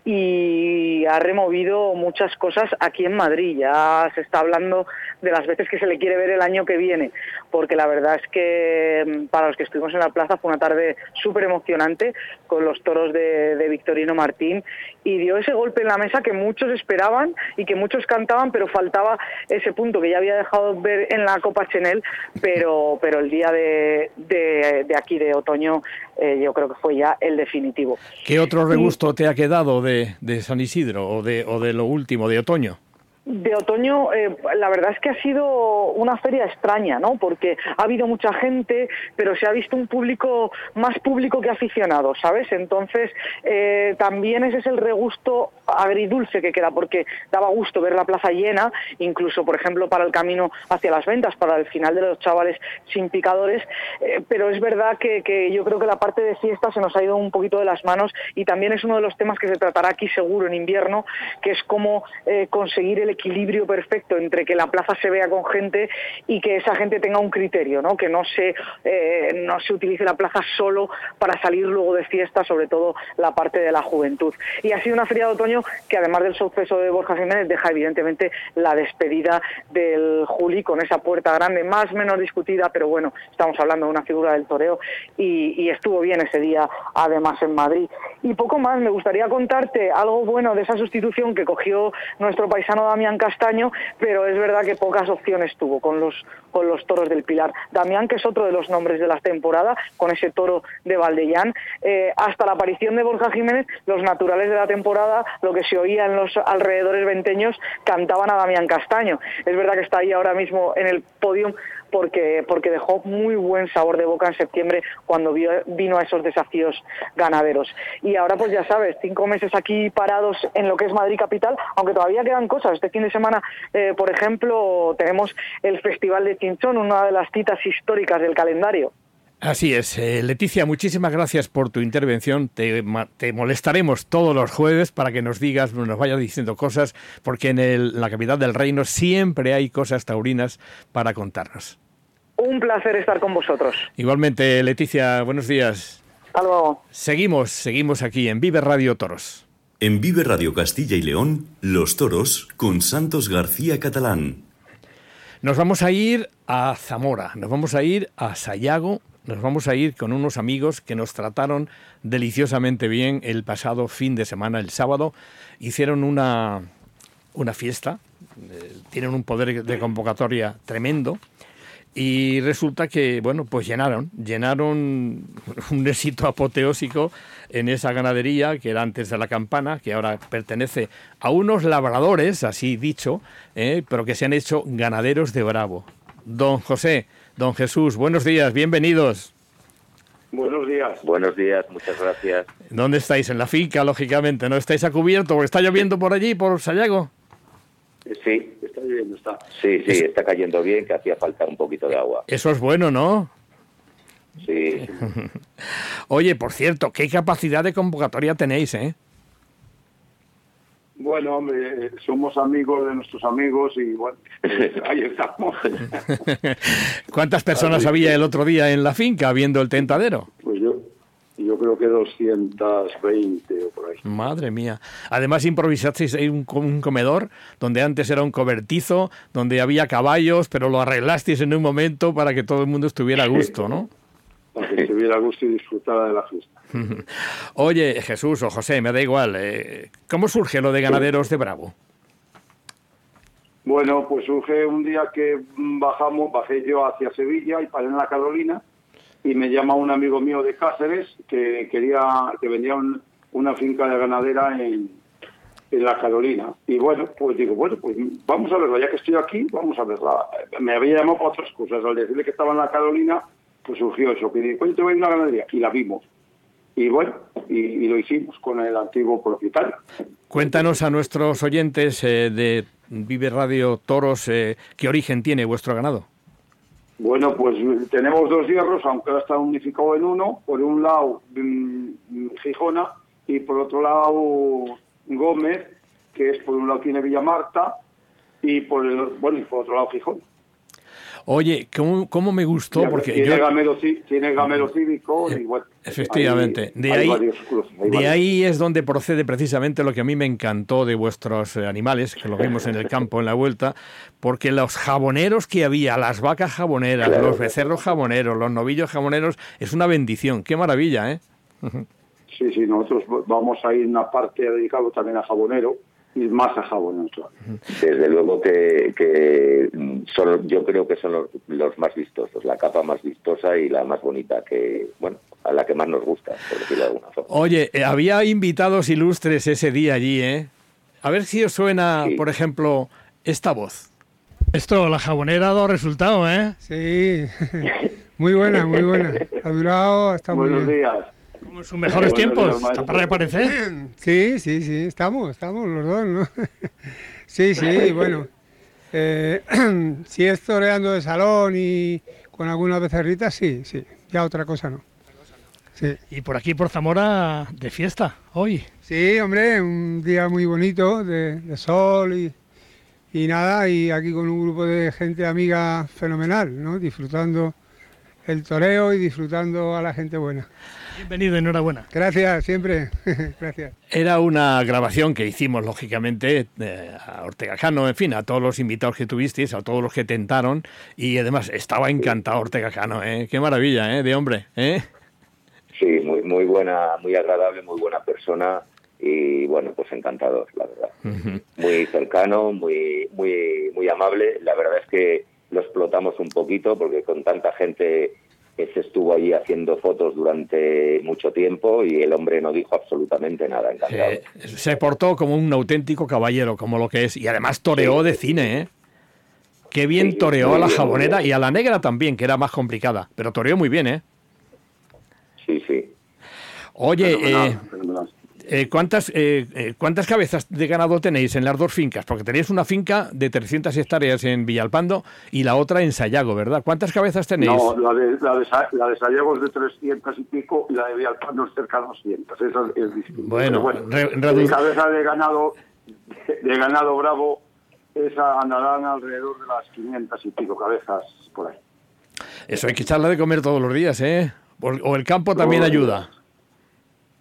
y ha removido muchas cosas aquí en Madrid. Ya se está hablando de las veces que se le quiere ver el año que viene, porque la verdad es que mm, para los que estuvimos en la plaza fue una tarde súper emocionante con los toros de, Victorino Martín y dio ese golpe en la mesa que muchos esperaban y que muchos cantaban, pero faltaba ese punto que ya había dejado ver en la Copa Chenel, pero, pero el día de, de, aquí de otoño eh, yo creo que fue ya el definitivo. ¿Qué otro regusto te ha quedado de, de San Isidro o de, o de lo último, de otoño? De otoño, eh, la verdad es que ha sido una feria extraña, ¿no? Porque ha habido mucha gente, pero se ha visto un público más público que aficionado, ¿sabes? Entonces, eh, también ese es el regusto agridulce que queda, porque daba gusto ver la plaza llena, incluso, por ejemplo, para el camino hacia las ventas, para el final de los chavales sin picadores, eh, pero es verdad que, que yo creo que la parte de fiesta se nos ha ido un poquito de las manos y también es uno de los temas que se tratará aquí seguro en invierno, que es cómo eh, conseguir el equilibrio perfecto entre que la plaza se vea con gente y que esa gente tenga un criterio, ¿no? que no se, eh, no se utilice la plaza solo para salir luego de fiesta, sobre todo la parte de la juventud. Y ha sido una feria de otoño que además del suceso de Borja Jiménez deja evidentemente la despedida del Juli con esa puerta grande, más menos discutida, pero bueno, estamos hablando de una figura del toreo y, y estuvo bien ese día además en Madrid. Y poco más, me gustaría contarte algo bueno de esa sustitución que cogió nuestro paisano Damián Castaño, pero es verdad que pocas opciones tuvo con los, con los toros del Pilar. Damián, que es otro de los nombres de la temporada, con ese toro de Valdellán, eh, hasta la aparición de Borja Jiménez, los naturales de la temporada, lo que se oía en los alrededores venteños, cantaban a Damián Castaño. Es verdad que está ahí ahora mismo en el podium porque, porque dejó muy buen sabor de boca en septiembre cuando vino a esos desafíos ganaderos. Y ahora pues ya sabes, cinco meses aquí parados en lo que es Madrid Capital, aunque todavía quedan cosas. Este fin de semana, eh, por ejemplo, tenemos el Festival de Chinchón, una de las citas históricas del calendario. Así es. Eh, Leticia, muchísimas gracias por tu intervención. Te, te, molestaremos todos los jueves para que nos digas, nos vayas diciendo cosas, porque en, el, la capital del reino siempre hay cosas taurinas para contarnos. Un placer estar con vosotros. Igualmente, Leticia, buenos días. Hasta luego. Seguimos, seguimos aquí en Vive Radio Toros. En Vive Radio Castilla y León, Los Toros con Santos García Catalán. Nos vamos a ir a Zamora, nos vamos a ir a Sayago, nos vamos a ir con unos amigos que nos trataron deliciosamente bien el pasado fin de semana, el sábado. Hicieron una, una fiesta, eh, tienen un poder de convocatoria tremendo. Y resulta que, bueno, pues llenaron, llenaron un éxito apoteósico en esa ganadería que era antes de la campana, que ahora pertenece a unos labradores, así dicho, eh, pero que se han hecho ganaderos de Bravo. Don José, don Jesús, buenos días, bienvenidos. Buenos días. Buenos días, muchas gracias. ¿Dónde estáis? En la finca, lógicamente, ¿no? ¿Estáis a cubierto? ¿Está lloviendo por allí, por Sayago? Sí, está lloviendo, está. Sí, sí, está cayendo bien, que hacía falta un poquito de agua. Eso es bueno, ¿no? Sí. Oye, por cierto, ¿qué capacidad de convocatoria tenéis, eh? Bueno, hombre, somos amigos de nuestros amigos y bueno, ahí estamos. ¿Cuántas personas había el otro día en la finca viendo el tentadero? Pues yo, yo creo que 220 o por ahí. Madre mía. Además improvisasteis ahí un, un, comedor donde antes era un cobertizo, donde había caballos, pero lo arreglasteis en un momento para que todo el mundo estuviera a gusto, ¿no? Para que estuviera a gusto y disfrutara de la fiesta. Oye, Jesús o José, me da igual. Eh, ¿Cómo surge lo de Ganaderos de Bravo? Bueno, pues surge un día que bajamos, bajé yo hacia Sevilla y paré en la Carolina y me llama un amigo mío de Cáceres que quería que vendía un, una finca de ganadera en, en la Carolina. Y bueno, pues digo, bueno, pues vamos a verla, ya que estoy aquí, vamos a verla. Me había llamado para otras cosas, al decirle que estaba en la Carolina, pues surgió eso, que dije, oye, te voy a una ganadería, y la vimos. Y bueno, y, y, lo hicimos con el antiguo propietario. Cuéntanos a nuestros oyentes eh, de Vive Radio Toros, eh, ¿qué origen tiene vuestro ganado? Bueno, pues tenemos dos hierros, aunque ahora está unificado en uno. Por un lado, mmm, Gijona, y por otro lado, Gómez, que es por un lado tiene Villa Marta, y por el, bueno, y por otro lado Gijón. Oye, ¿cómo, cómo me gustó? Porque tiene, yo... gamero, tiene gamero cívico y bueno, Efectivamente. hay- de hay ahí, de ahí es donde procede precisamente lo que a mí me encantó de vuestros eh, animales, que lo vimos en el campo en la vuelta, porque los jaboneros que había, las vacas jaboneras, Claro. los becerros jaboneros, los novillos jaboneros, es una bendición. Qué maravilla, ¿eh? Sí, sí, nosotros vamos a ir una parte dedicada también a jabonero y más a jabonero. claro. Desde luego que, que son, yo creo que son los, los más vistosos, la capa más vistosa y la más bonita, que bueno, a la que más nos gusta, por decirlo de alguna forma. Oye, eh, había invitados ilustres ese día allí, ¿eh? A ver si os suena, Sí. por ejemplo, esta voz. Esto, la jabonera ha dado resultado, ¿eh? Sí, muy buena, muy buena. Ha durado, está muy Buenos bien. días. Como en sus mejores tiempos, está para reaparecer. Sí, sí, sí, estamos, estamos los dos, ¿no? sí, sí, bueno. Eh, si es toreando de salón y con algunas becerritas, sí, sí. Ya otra cosa no. Sí. Y por aquí, por Zamora, de fiesta, hoy. Sí, hombre, un día muy bonito de, de sol y, y nada, y aquí con un grupo de gente amiga fenomenal, ¿no? Disfrutando el toreo y disfrutando a la gente buena. Bienvenido, enhorabuena. Gracias, siempre. Gracias. Era una grabación que hicimos, lógicamente, eh, a Ortega Cano, en fin, a todos los invitados que tuvisteis, a todos los que tentaron, y además estaba encantado Ortega Cano, ¿eh? Qué maravilla, ¿eh? De hombre, ¿eh? Sí, muy, muy buena, muy agradable, muy buena persona y bueno, pues encantador, la verdad. Muy cercano, muy, muy, muy amable. La verdad es que lo explotamos un poquito porque con tanta gente que se estuvo allí haciendo fotos durante mucho tiempo y el hombre no dijo absolutamente nada. Encantado. Eh, se portó como un auténtico caballero, como lo que es, y además toreó de cine, ¿eh? Qué bien Sí, toreó a la bien, jabonera y a la negra también, que era más complicada, pero toreó muy bien, ¿eh? Sí, sí. Oye, eh, eh, ¿cuántas, eh, eh, ¿cuántas cabezas de ganado tenéis en las dos fincas? Porque tenéis una finca de 300 hectáreas en Villalpando y la otra en Sayago, ¿verdad? ¿Cuántas cabezas tenéis? No, la de, la, de, la de Sayago es de 300 y pico y la de Villalpando es cerca de 200. Eso es, distinto. Bueno, Pero re- de cabeza de ganado, de ganado bravo, esa andarán alrededor de las 500 y pico cabezas por ahí. Eso hay que echarla de comer todos los días, ¿eh? O, el campo también ayuda.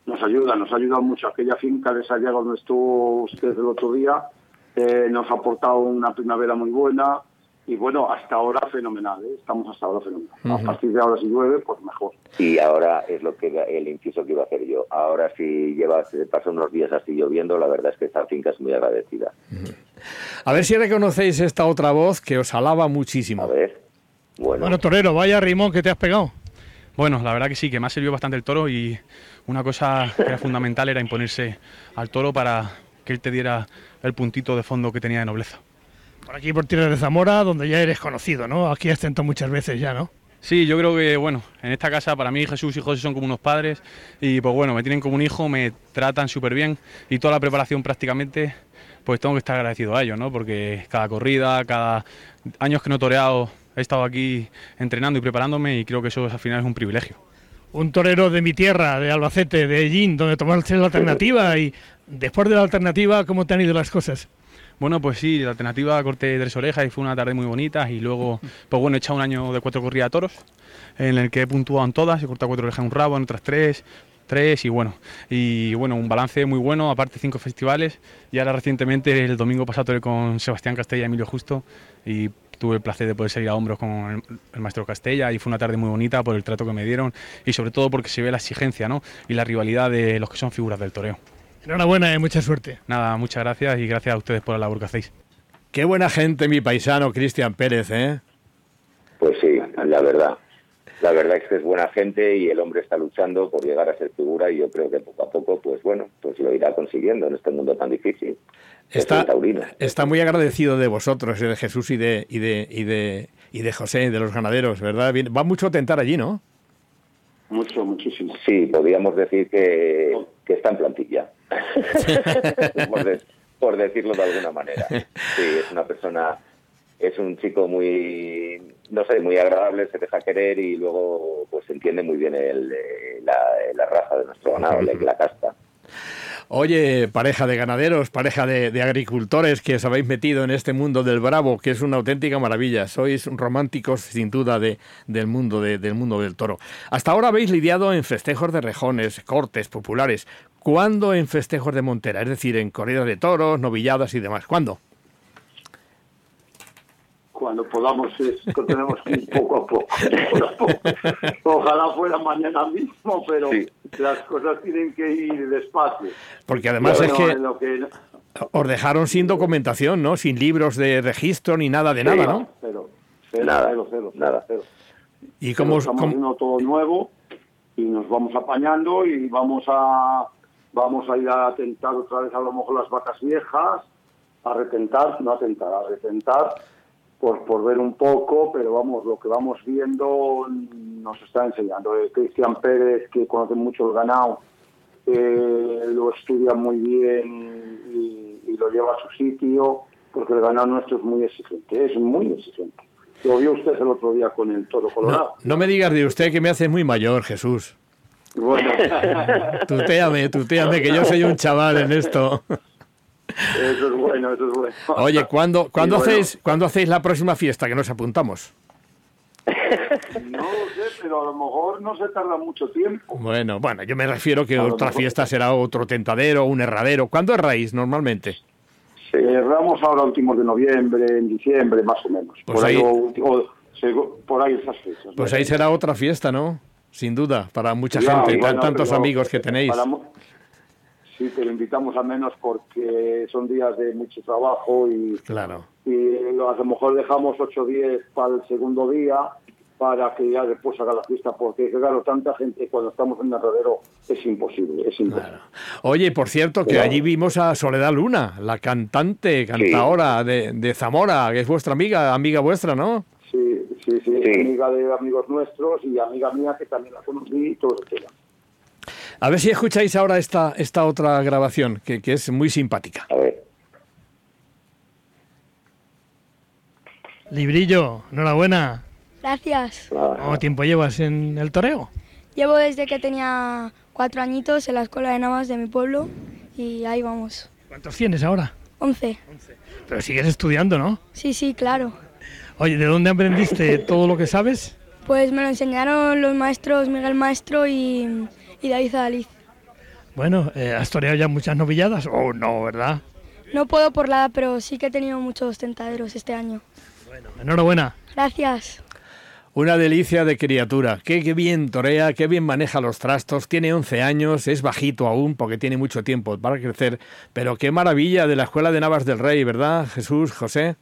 Nos ayuda, nos ayuda mucho. Aquella finca de Sayago donde estuvo usted el otro día eh, nos ha aportado una primavera muy buena y bueno, hasta ahora fenomenal, ¿eh? estamos hasta ahora fenomenal. A partir de ahora si llueve, pues mejor. Y ahora es lo que el inciso que iba a hacer yo. Ahora si lleva, se pasa unos días así lloviendo, la verdad es que esta finca es muy agradecida. A ver si reconocéis esta otra voz que os alaba muchísimo. A ver, bueno, Bueno, Torero, vaya rimón que te has pegado. Bueno, la verdad que sí, que me ha servido bastante el toro y una cosa que era fundamental era imponerse al toro para que él te diera el puntito de fondo que tenía de nobleza. Por aquí, por tierra de Zamora, donde ya eres conocido, ¿no? Aquí has tentado muchas veces ya, ¿no? Sí, yo creo que, bueno, en esta casa para mí Jesús y José son como unos padres y pues bueno, me tienen como un hijo, me tratan súper bien y toda la preparación prácticamente pues tengo que estar agradecido a ellos, ¿no? Porque cada corrida, cada años que no he toreado, he estado aquí entrenando y preparándome y creo que eso al final es un privilegio. Un torero de mi tierra, de Albacete, de Ellín, donde tomaste la alternativa y después de la alternativa, ¿cómo te han ido las cosas? Bueno, pues sí, la alternativa corté tres orejas y fue una tarde muy bonita. Y luego, pues bueno, he echado un año de cuatro corridas de toros, en el que he puntuado en todas, he cortado cuatro orejas en un rabo, en otras tres, tres y bueno. Y bueno, un balance muy bueno, aparte cinco festivales. Y ahora recientemente, el domingo pasado, con Sebastián Castella y Emilio Justo. Y tuve el placer de poder salir a hombros con el, el maestro Castella y fue una tarde muy bonita por el trato que me dieron y sobre todo porque se ve la exigencia ¿no? y la rivalidad de los que son figuras del toreo. Enhorabuena y mucha suerte. Nada, muchas gracias y gracias a ustedes por la labor que hacéis. Qué buena gente mi paisano Cristian Pérez, ¿eh? pues sí, la verdad. La verdad es que es buena gente y el hombre está luchando por llegar a ser figura y yo creo que poco a poco, pues bueno, pues lo irá consiguiendo en este mundo tan difícil. Es Está, está muy agradecido de vosotros, y de Jesús y de, y de, y de, y de José, de los ganaderos, ¿verdad? Va mucho a tentar allí, ¿no? Mucho, muchísimo. Sí, podríamos decir que, que está en plantilla. por, de- por decirlo de alguna manera. Sí, es una persona, es un chico muy, no sé, muy agradable, se deja querer y luego pues entiende muy bien el, eh, la, la raza de nuestro ganado, la, casta. Oye, pareja de ganaderos, pareja de, de agricultores que os habéis metido en este mundo del bravo, que es una auténtica maravilla. Sois románticos, sin duda, de, del, mundo, de- del mundo del toro. Hasta ahora habéis lidiado en festejos de rejones, cortes populares. ¿Cuándo en festejos de montera? Es decir, en corridas de toros, novilladas y demás. ¿Cuándo? Cuando podamos, esto tenemos que ir poco a poco. poco a poco. Ojalá fuera mañana mismo, pero las cosas tienen que ir despacio. Porque además Bueno, es que en lo que os dejaron sin documentación, ¿no? Sin libros de registro ni nada de nada, ¿no? Cero, cero, Nada, cero, cero, nada. cero. ¿Y cómo, os- estamos cómo- haciendo todo nuevo y nos vamos apañando y vamos a vamos a ir a atentar otra vez a lo mejor las vacas viejas, a retentar, no a atentar, a retentar por, por ver un poco, pero vamos, lo que vamos viendo nos está enseñando. Eh, Cristian Pérez, que conoce mucho el ganado, eh, lo estudia muy bien y, y lo lleva a su sitio, porque el ganado nuestro es muy exigente, es muy exigente. Lo vio usted el otro día con el toro colorado. No me digas de usted que me hace muy mayor, Jesús. Bueno, Tutéame, tutéame, que yo soy un chaval en esto. Eso es bueno, eso es bueno. Oye, ¿cuándo, ¿cuándo, bueno, hacéis, ¿cuándo hacéis la próxima fiesta? Que nos apuntamos. No lo sé, pero a lo mejor no se tarda mucho tiempo. Bueno, bueno, yo me refiero que A otra fiesta será otro tentadero, un herradero. ¿Cuándo erráis normalmente? Cerramos ahora últimos de noviembre, en diciembre, más o menos. Pues por, ahí, ahí- o- o- sego- por ahí esas fechas. Pues ahí será otra fiesta, ¿no? Sin duda, para mucha Ya, gente, bueno, tantos amigos que tenéis. para sí, pero invitamos a menos porque son días de mucho trabajo y, Claro. y lo- a lo mejor dejamos 8 o 10 para el segundo día para que ya después haga la fiesta, porque claro, tanta gente cuando estamos en el rodero es imposible, es imposible. Oye, por cierto, que Claro. allí vimos a Soledad Luna, la cantante, cantaora de, de Zamora, que es vuestra amiga, amiga vuestra, ¿no? Sí, sí, sí, amiga de amigos nuestros y amiga mía que también la conocí y todo ese tema. A ver si escucháis ahora esta, esta otra grabación, que, que es muy simpática. A ver. Librillo, enhorabuena. Gracias. ¿Cuánto tiempo llevas en el toreo? Llevo desde que tenía cuatro añitos en la escuela de Navas de mi pueblo y ahí vamos. ¿Cuántos tienes ahora? Once. Pero sigues estudiando, ¿no? Sí, sí, claro. Oye, ¿de dónde aprendiste todo lo que sabes? Pues me lo enseñaron los maestros Miguel Maestro y, y David Adaliz. Bueno, eh, ¿has toreado ya muchas novilladas? Oh, no, ¿verdad? No puedo por la edad, pero sí que he tenido muchos tentaderos este año. Enhorabuena. Gracias. Una delicia de criatura. Qué, qué bien torea, qué bien maneja los trastos. Tiene 11 años, es bajito aún porque tiene mucho tiempo para crecer. Pero qué maravilla de la Escuela de Navas del Rey, ¿verdad, Jesús, José?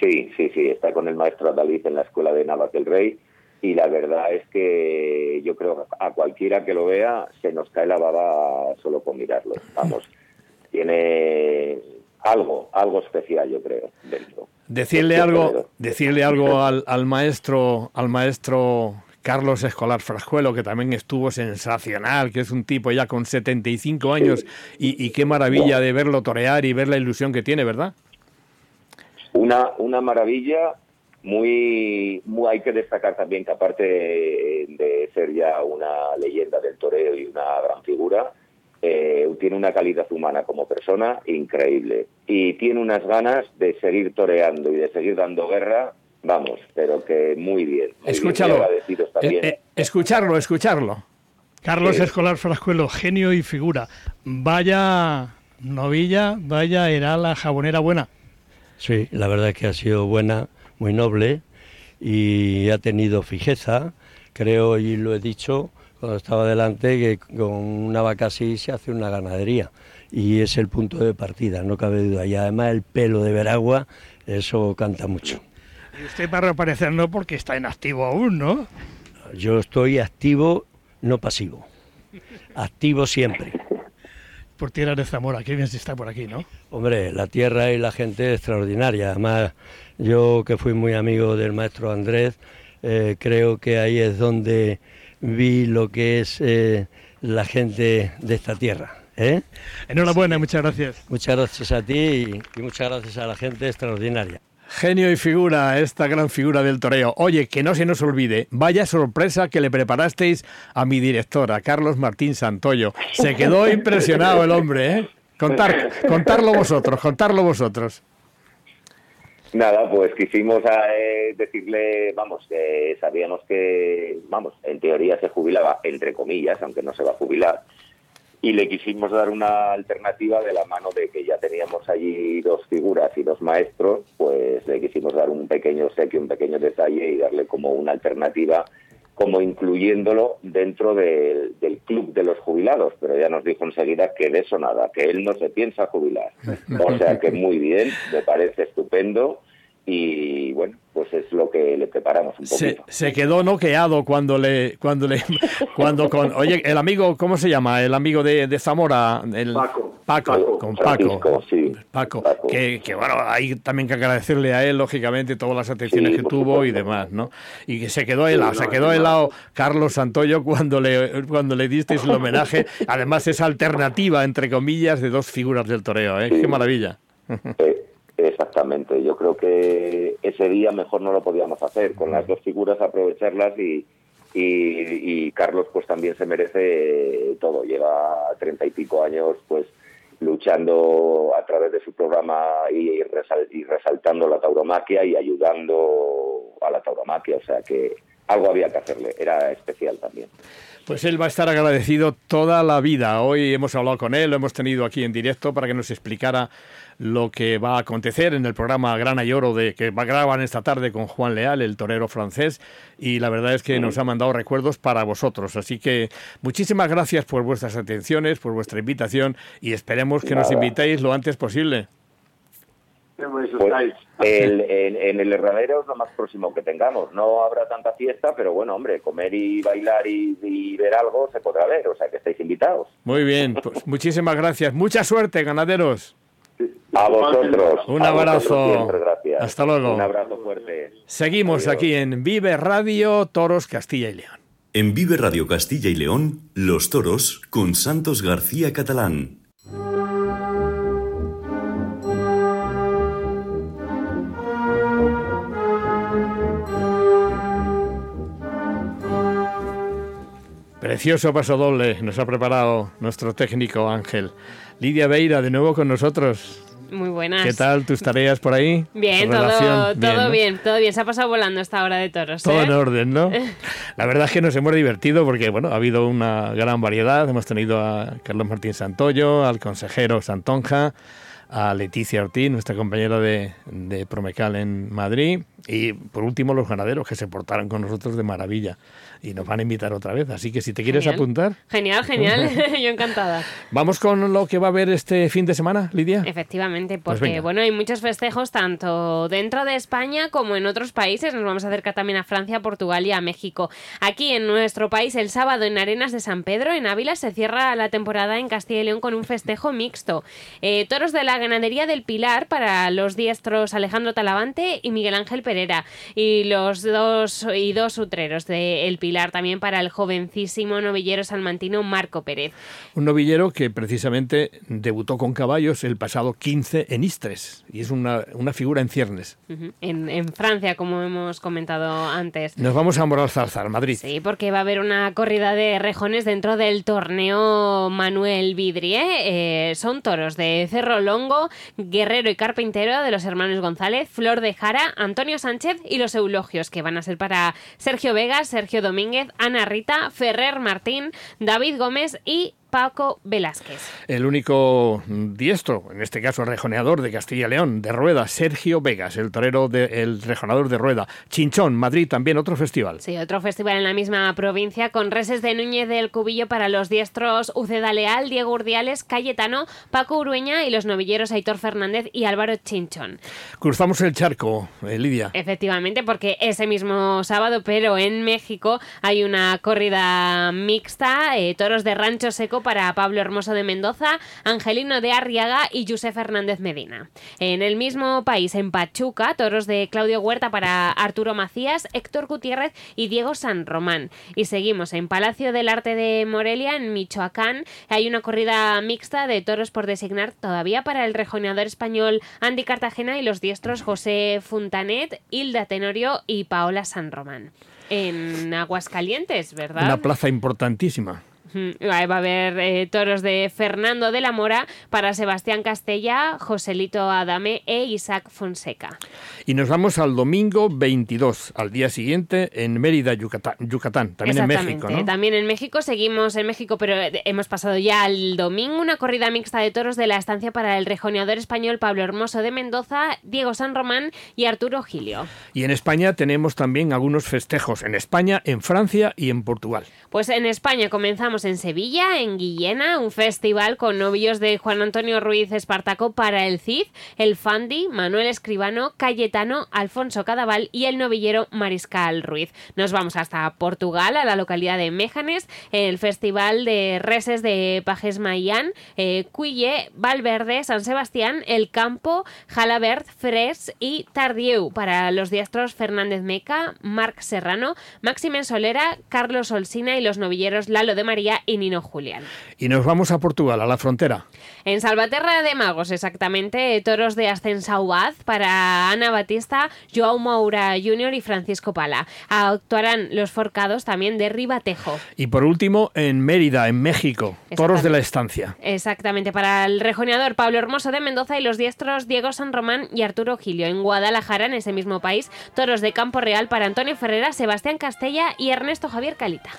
Sí, sí, sí, está con el maestro Adalid en la Escuela de Navas del Rey y la verdad es que yo creo que a cualquiera que lo vea se nos cae la baba solo con mirarlo. Vamos, tiene algo, algo especial yo creo dentro. Decirle algo, decirle algo al, al maestro, al maestro Carlos Escolar Frascuelo, que también estuvo sensacional, que es un tipo ya con 75 años y, y qué maravilla de verlo torear y ver la ilusión que tiene, ¿verdad? Una, una maravilla, muy, muy hay que destacar también que aparte de ser ya una leyenda del toreo y una gran figura, eh, tiene una calidad humana como persona increíble y tiene unas ganas de seguir toreando y de seguir dando guerra, vamos, pero que muy bien. muy bien, Escúchalo. agradecidos también. Eh, eh, escucharlo, escucharlo. Carlos Sí. Escolar Frascuelo, genio y figura. Vaya novilla, vaya era la jabonera buena. Sí, la verdad es que ha sido buena, muy noble y ha tenido fijeza. Creo, y lo he dicho cuando estaba delante, que con una vaca así se hace una ganadería. Y es el punto de partida, no cabe duda. Y además el pelo de Veragua, eso canta mucho. Y usted va a reaparecer no porque está en activo aún, ¿no? Yo estoy activo, no pasivo. Activo siempre. Por tierra de Zamora, qué bien se está por aquí, ¿no? Hombre, la tierra y la gente extraordinaria. Además, yo que fui muy amigo del maestro Andrés, eh, creo que ahí es donde vi lo que es eh, la gente de esta tierra. ¿eh? Enhorabuena, muchas gracias. Muchas gracias a ti y, y muchas gracias a la gente extraordinaria. Genio y figura, esta gran figura del toreo. Oye, que no se nos olvide, vaya sorpresa que le preparasteis a mi directora, Carlos Martín Santoyo. Se quedó impresionado el hombre, ¿eh? Contar, contarlo vosotros, contarlo vosotros. Nada, pues quisimos eh, decirle, vamos, que sabíamos que, vamos, en teoría se jubilaba, entre comillas, aunque no se va a jubilar, y le quisimos dar una alternativa de la mano de que ya teníamos allí dos figuras y dos maestros, pues le quisimos dar un pequeño obsequio, un pequeño detalle y darle como una alternativa, como incluyéndolo dentro del, del club de los jubilados, pero ya nos dijo enseguida que de eso nada, que él no se piensa jubilar. O sea que muy bien, me parece estupendo y bueno, pues es lo que le preparamos un Se, poquito. se quedó noqueado cuando le, cuando le, cuando con, oye, el amigo, ¿cómo se llama? El amigo de, de Zamora, el Paco. Paco, con Paco, sí. Paco, que, que bueno, hay también que agradecerle a él, lógicamente, todas las atenciones Sí, que tuvo y demás, ¿no? Y que se quedó helado, no, se quedó helado Carlos Santoyo cuando le, cuando le disteis el homenaje, además esa alternativa, entre comillas, de dos figuras del toreo, ¿eh? Qué maravilla. Eh, exactamente, yo creo que ese día mejor no lo podíamos hacer, con las dos figuras aprovecharlas y, y, y Carlos pues también se merece todo, lleva treinta y pico años pues luchando a través de su programa y, resal- y resaltando la tauromaquia y ayudando a la tauromaquia, o sea que algo había que hacerle, era especial también. Pues él va a estar agradecido toda la vida. Hoy hemos hablado con él, lo hemos tenido aquí en directo para que nos explicara lo que va a acontecer en el programa Grana y Oro de que va a grabar esta tarde con Juan Leal, el torero francés, y la verdad es que nos ha mandado recuerdos para vosotros. Así que muchísimas gracias por vuestras atenciones, por vuestra invitación y esperemos que nos Nada. invitéis lo antes posible. Pues el- en, en el herradero es lo más próximo que tengamos. No habrá tanta fiesta, pero bueno, hombre, comer y bailar y, y ver algo se podrá ver, o sea que estáis invitados. Muy bien, pues muchísimas gracias. Mucha suerte, ganaderos. A vosotros. Un a abrazo. vosotros siempre, gracias. Hasta luego. Un abrazo fuerte. Seguimos Adiós. aquí en Vive Radio Toros Castilla y León. En Vive Radio Castilla y León, Los Toros con Santos García Catalán. Precioso paso doble nos ha preparado nuestro técnico Ángel. Lidia Beira, de nuevo con nosotros. Muy buenas. ¿Qué tal tus tareas por ahí? Bien, ¿Tu todo, todo ¿no? bien, todo bien. Se ha pasado volando esta hora de toros. Todo ¿eh? en orden, ¿no? La verdad es que nos hemos divertido porque, bueno, ha habido una gran variedad. Hemos tenido a Carlos Martín Santoyo, al consejero Santonja, a Leticia Ortiz, nuestra compañera de, de Promecal en Madrid, y por último los ganaderos que se portaron con nosotros de maravilla y nos van a invitar otra vez. Así que si te quieres apuntar, Genial, genial. Yo encantada. vamos con lo que va a haber este fin de semana, Lidia. Efectivamente, Pues porque venga. bueno, hay muchos festejos tanto dentro de España como en otros países. Nos vamos a acercar también a Francia, Portugal y a México. Aquí en nuestro país, el sábado en Arenas de San Pedro, en Ávila, se cierra la temporada en Castilla y León con un festejo mixto. Eh, toros de la ganadería del Pilar para los diestros Alejandro Talavante y Miguel Ángel Pereira. Y los dos y dos utreros de El Pilar también para el jovencísimo novillero salmantino Marco Pérez. Un novillero que precisamente debutó con caballos el pasado 15 en Istres y es una, una figura en ciernes. En, en Francia, como hemos comentado antes. Nos vamos a Moral Zarzal, Madrid. Sí, porque va a haber una corrida de rejones dentro del torneo Manuel Vidrie. Eh, son toros de Cerro Longo, Guerrero y Carpintero de los hermanos González, Flor de Jara, Antonio Sánchez y los Eulogios, que van a ser para Sergio Vegas, Sergio Domínguez, Ana Rita, Ferrer Martín, David Gómez y Paco Velázquez. El único diestro, en este caso rejoneador de Castilla y León, de Rueda, Sergio Vegas, el torero del rejoneador de Rueda. Chinchón, Madrid, también otro festival. Sí, otro festival en la misma provincia con reses de Núñez del Cubillo para los diestros Uceda Leal, Diego Urdiales, Cayetano, Paco Urueña y los novilleros Aitor Fernández y Álvaro Chinchón. Cruzamos el charco, eh, Lidia. Efectivamente, porque ese mismo sábado, pero en México, hay una corrida mixta, eh, toros de rancho seco para Pablo Hermoso de Mendoza, Angelino de Arriaga y José Fernández Medina. En el mismo país, en Pachuca, toros de Claudio Huerta para Arturo Macías, Héctor Gutiérrez y Diego San Román. Y seguimos en Palacio del Arte de Morelia, en Michoacán. Hay una corrida mixta de toros por designar todavía para el rejoneador español Andy Cartagena y los diestros José Funtanet, Hilda Tenorio y Paola San Román. En Aguascalientes, ¿verdad? Una plaza importantísima. Va a haber eh, toros de Fernando de la Mora para Sebastián Castella, Joselito Adame e Isaac Fonseca. Y nos vamos al domingo 22, al día siguiente, en Mérida, Yucatán, Yucatán también en México. ¿no? También en México, seguimos en México, pero eh, hemos pasado ya al domingo una corrida mixta de toros de la estancia para el rejoneador español Pablo Hermoso de Mendoza, Diego San Román y Arturo Gilio. Y en España tenemos también algunos festejos, en España, en Francia y en Portugal. Pues en España comenzamos en Sevilla, en Guillena, un festival con novios de Juan Antonio Ruiz Espartaco para el CID, el Fandi, Manuel Escribano, Cayetano, Alfonso Cadaval y el novillero Mariscal Ruiz. Nos vamos hasta Portugal, a la localidad de Méjanes, el festival de reses de Pajes Mayán, eh, Cuille, Valverde, San Sebastián, El Campo, Jalabert, Fres y Tardieu para los diestros Fernández Meca, Marc Serrano, Máxime Solera, Carlos Olsina y los novilleros Lalo de María y Nino Julián. Y nos vamos a Portugal, a la frontera. En Salvaterra de Magos, exactamente, toros de Ascensaubad para Ana Batista, Joao Moura Jr. y Francisco Pala. Actuarán los forcados también de Ribatejo. Y por último, en Mérida, en México, toros de la estancia. Exactamente, para el rejoneador Pablo Hermoso de Mendoza y los diestros Diego San Román y Arturo Gilio. En Guadalajara, en ese mismo país, toros de Campo Real para Antonio Ferrera, Sebastián Castella y Ernesto Javier Calita.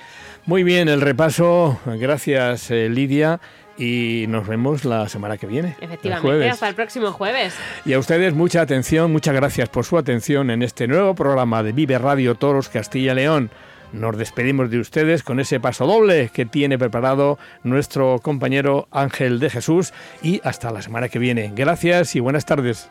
Muy bien, el repaso. Gracias, eh, Lidia. Y nos vemos la semana que viene. Efectivamente, hasta el próximo jueves. Y a ustedes mucha atención, muchas gracias por su atención en este nuevo programa de Vive Radio Toros Castilla León. Nos despedimos de ustedes con ese paso doble que tiene preparado nuestro compañero Ángel de Jesús y hasta la semana que viene. Gracias y buenas tardes.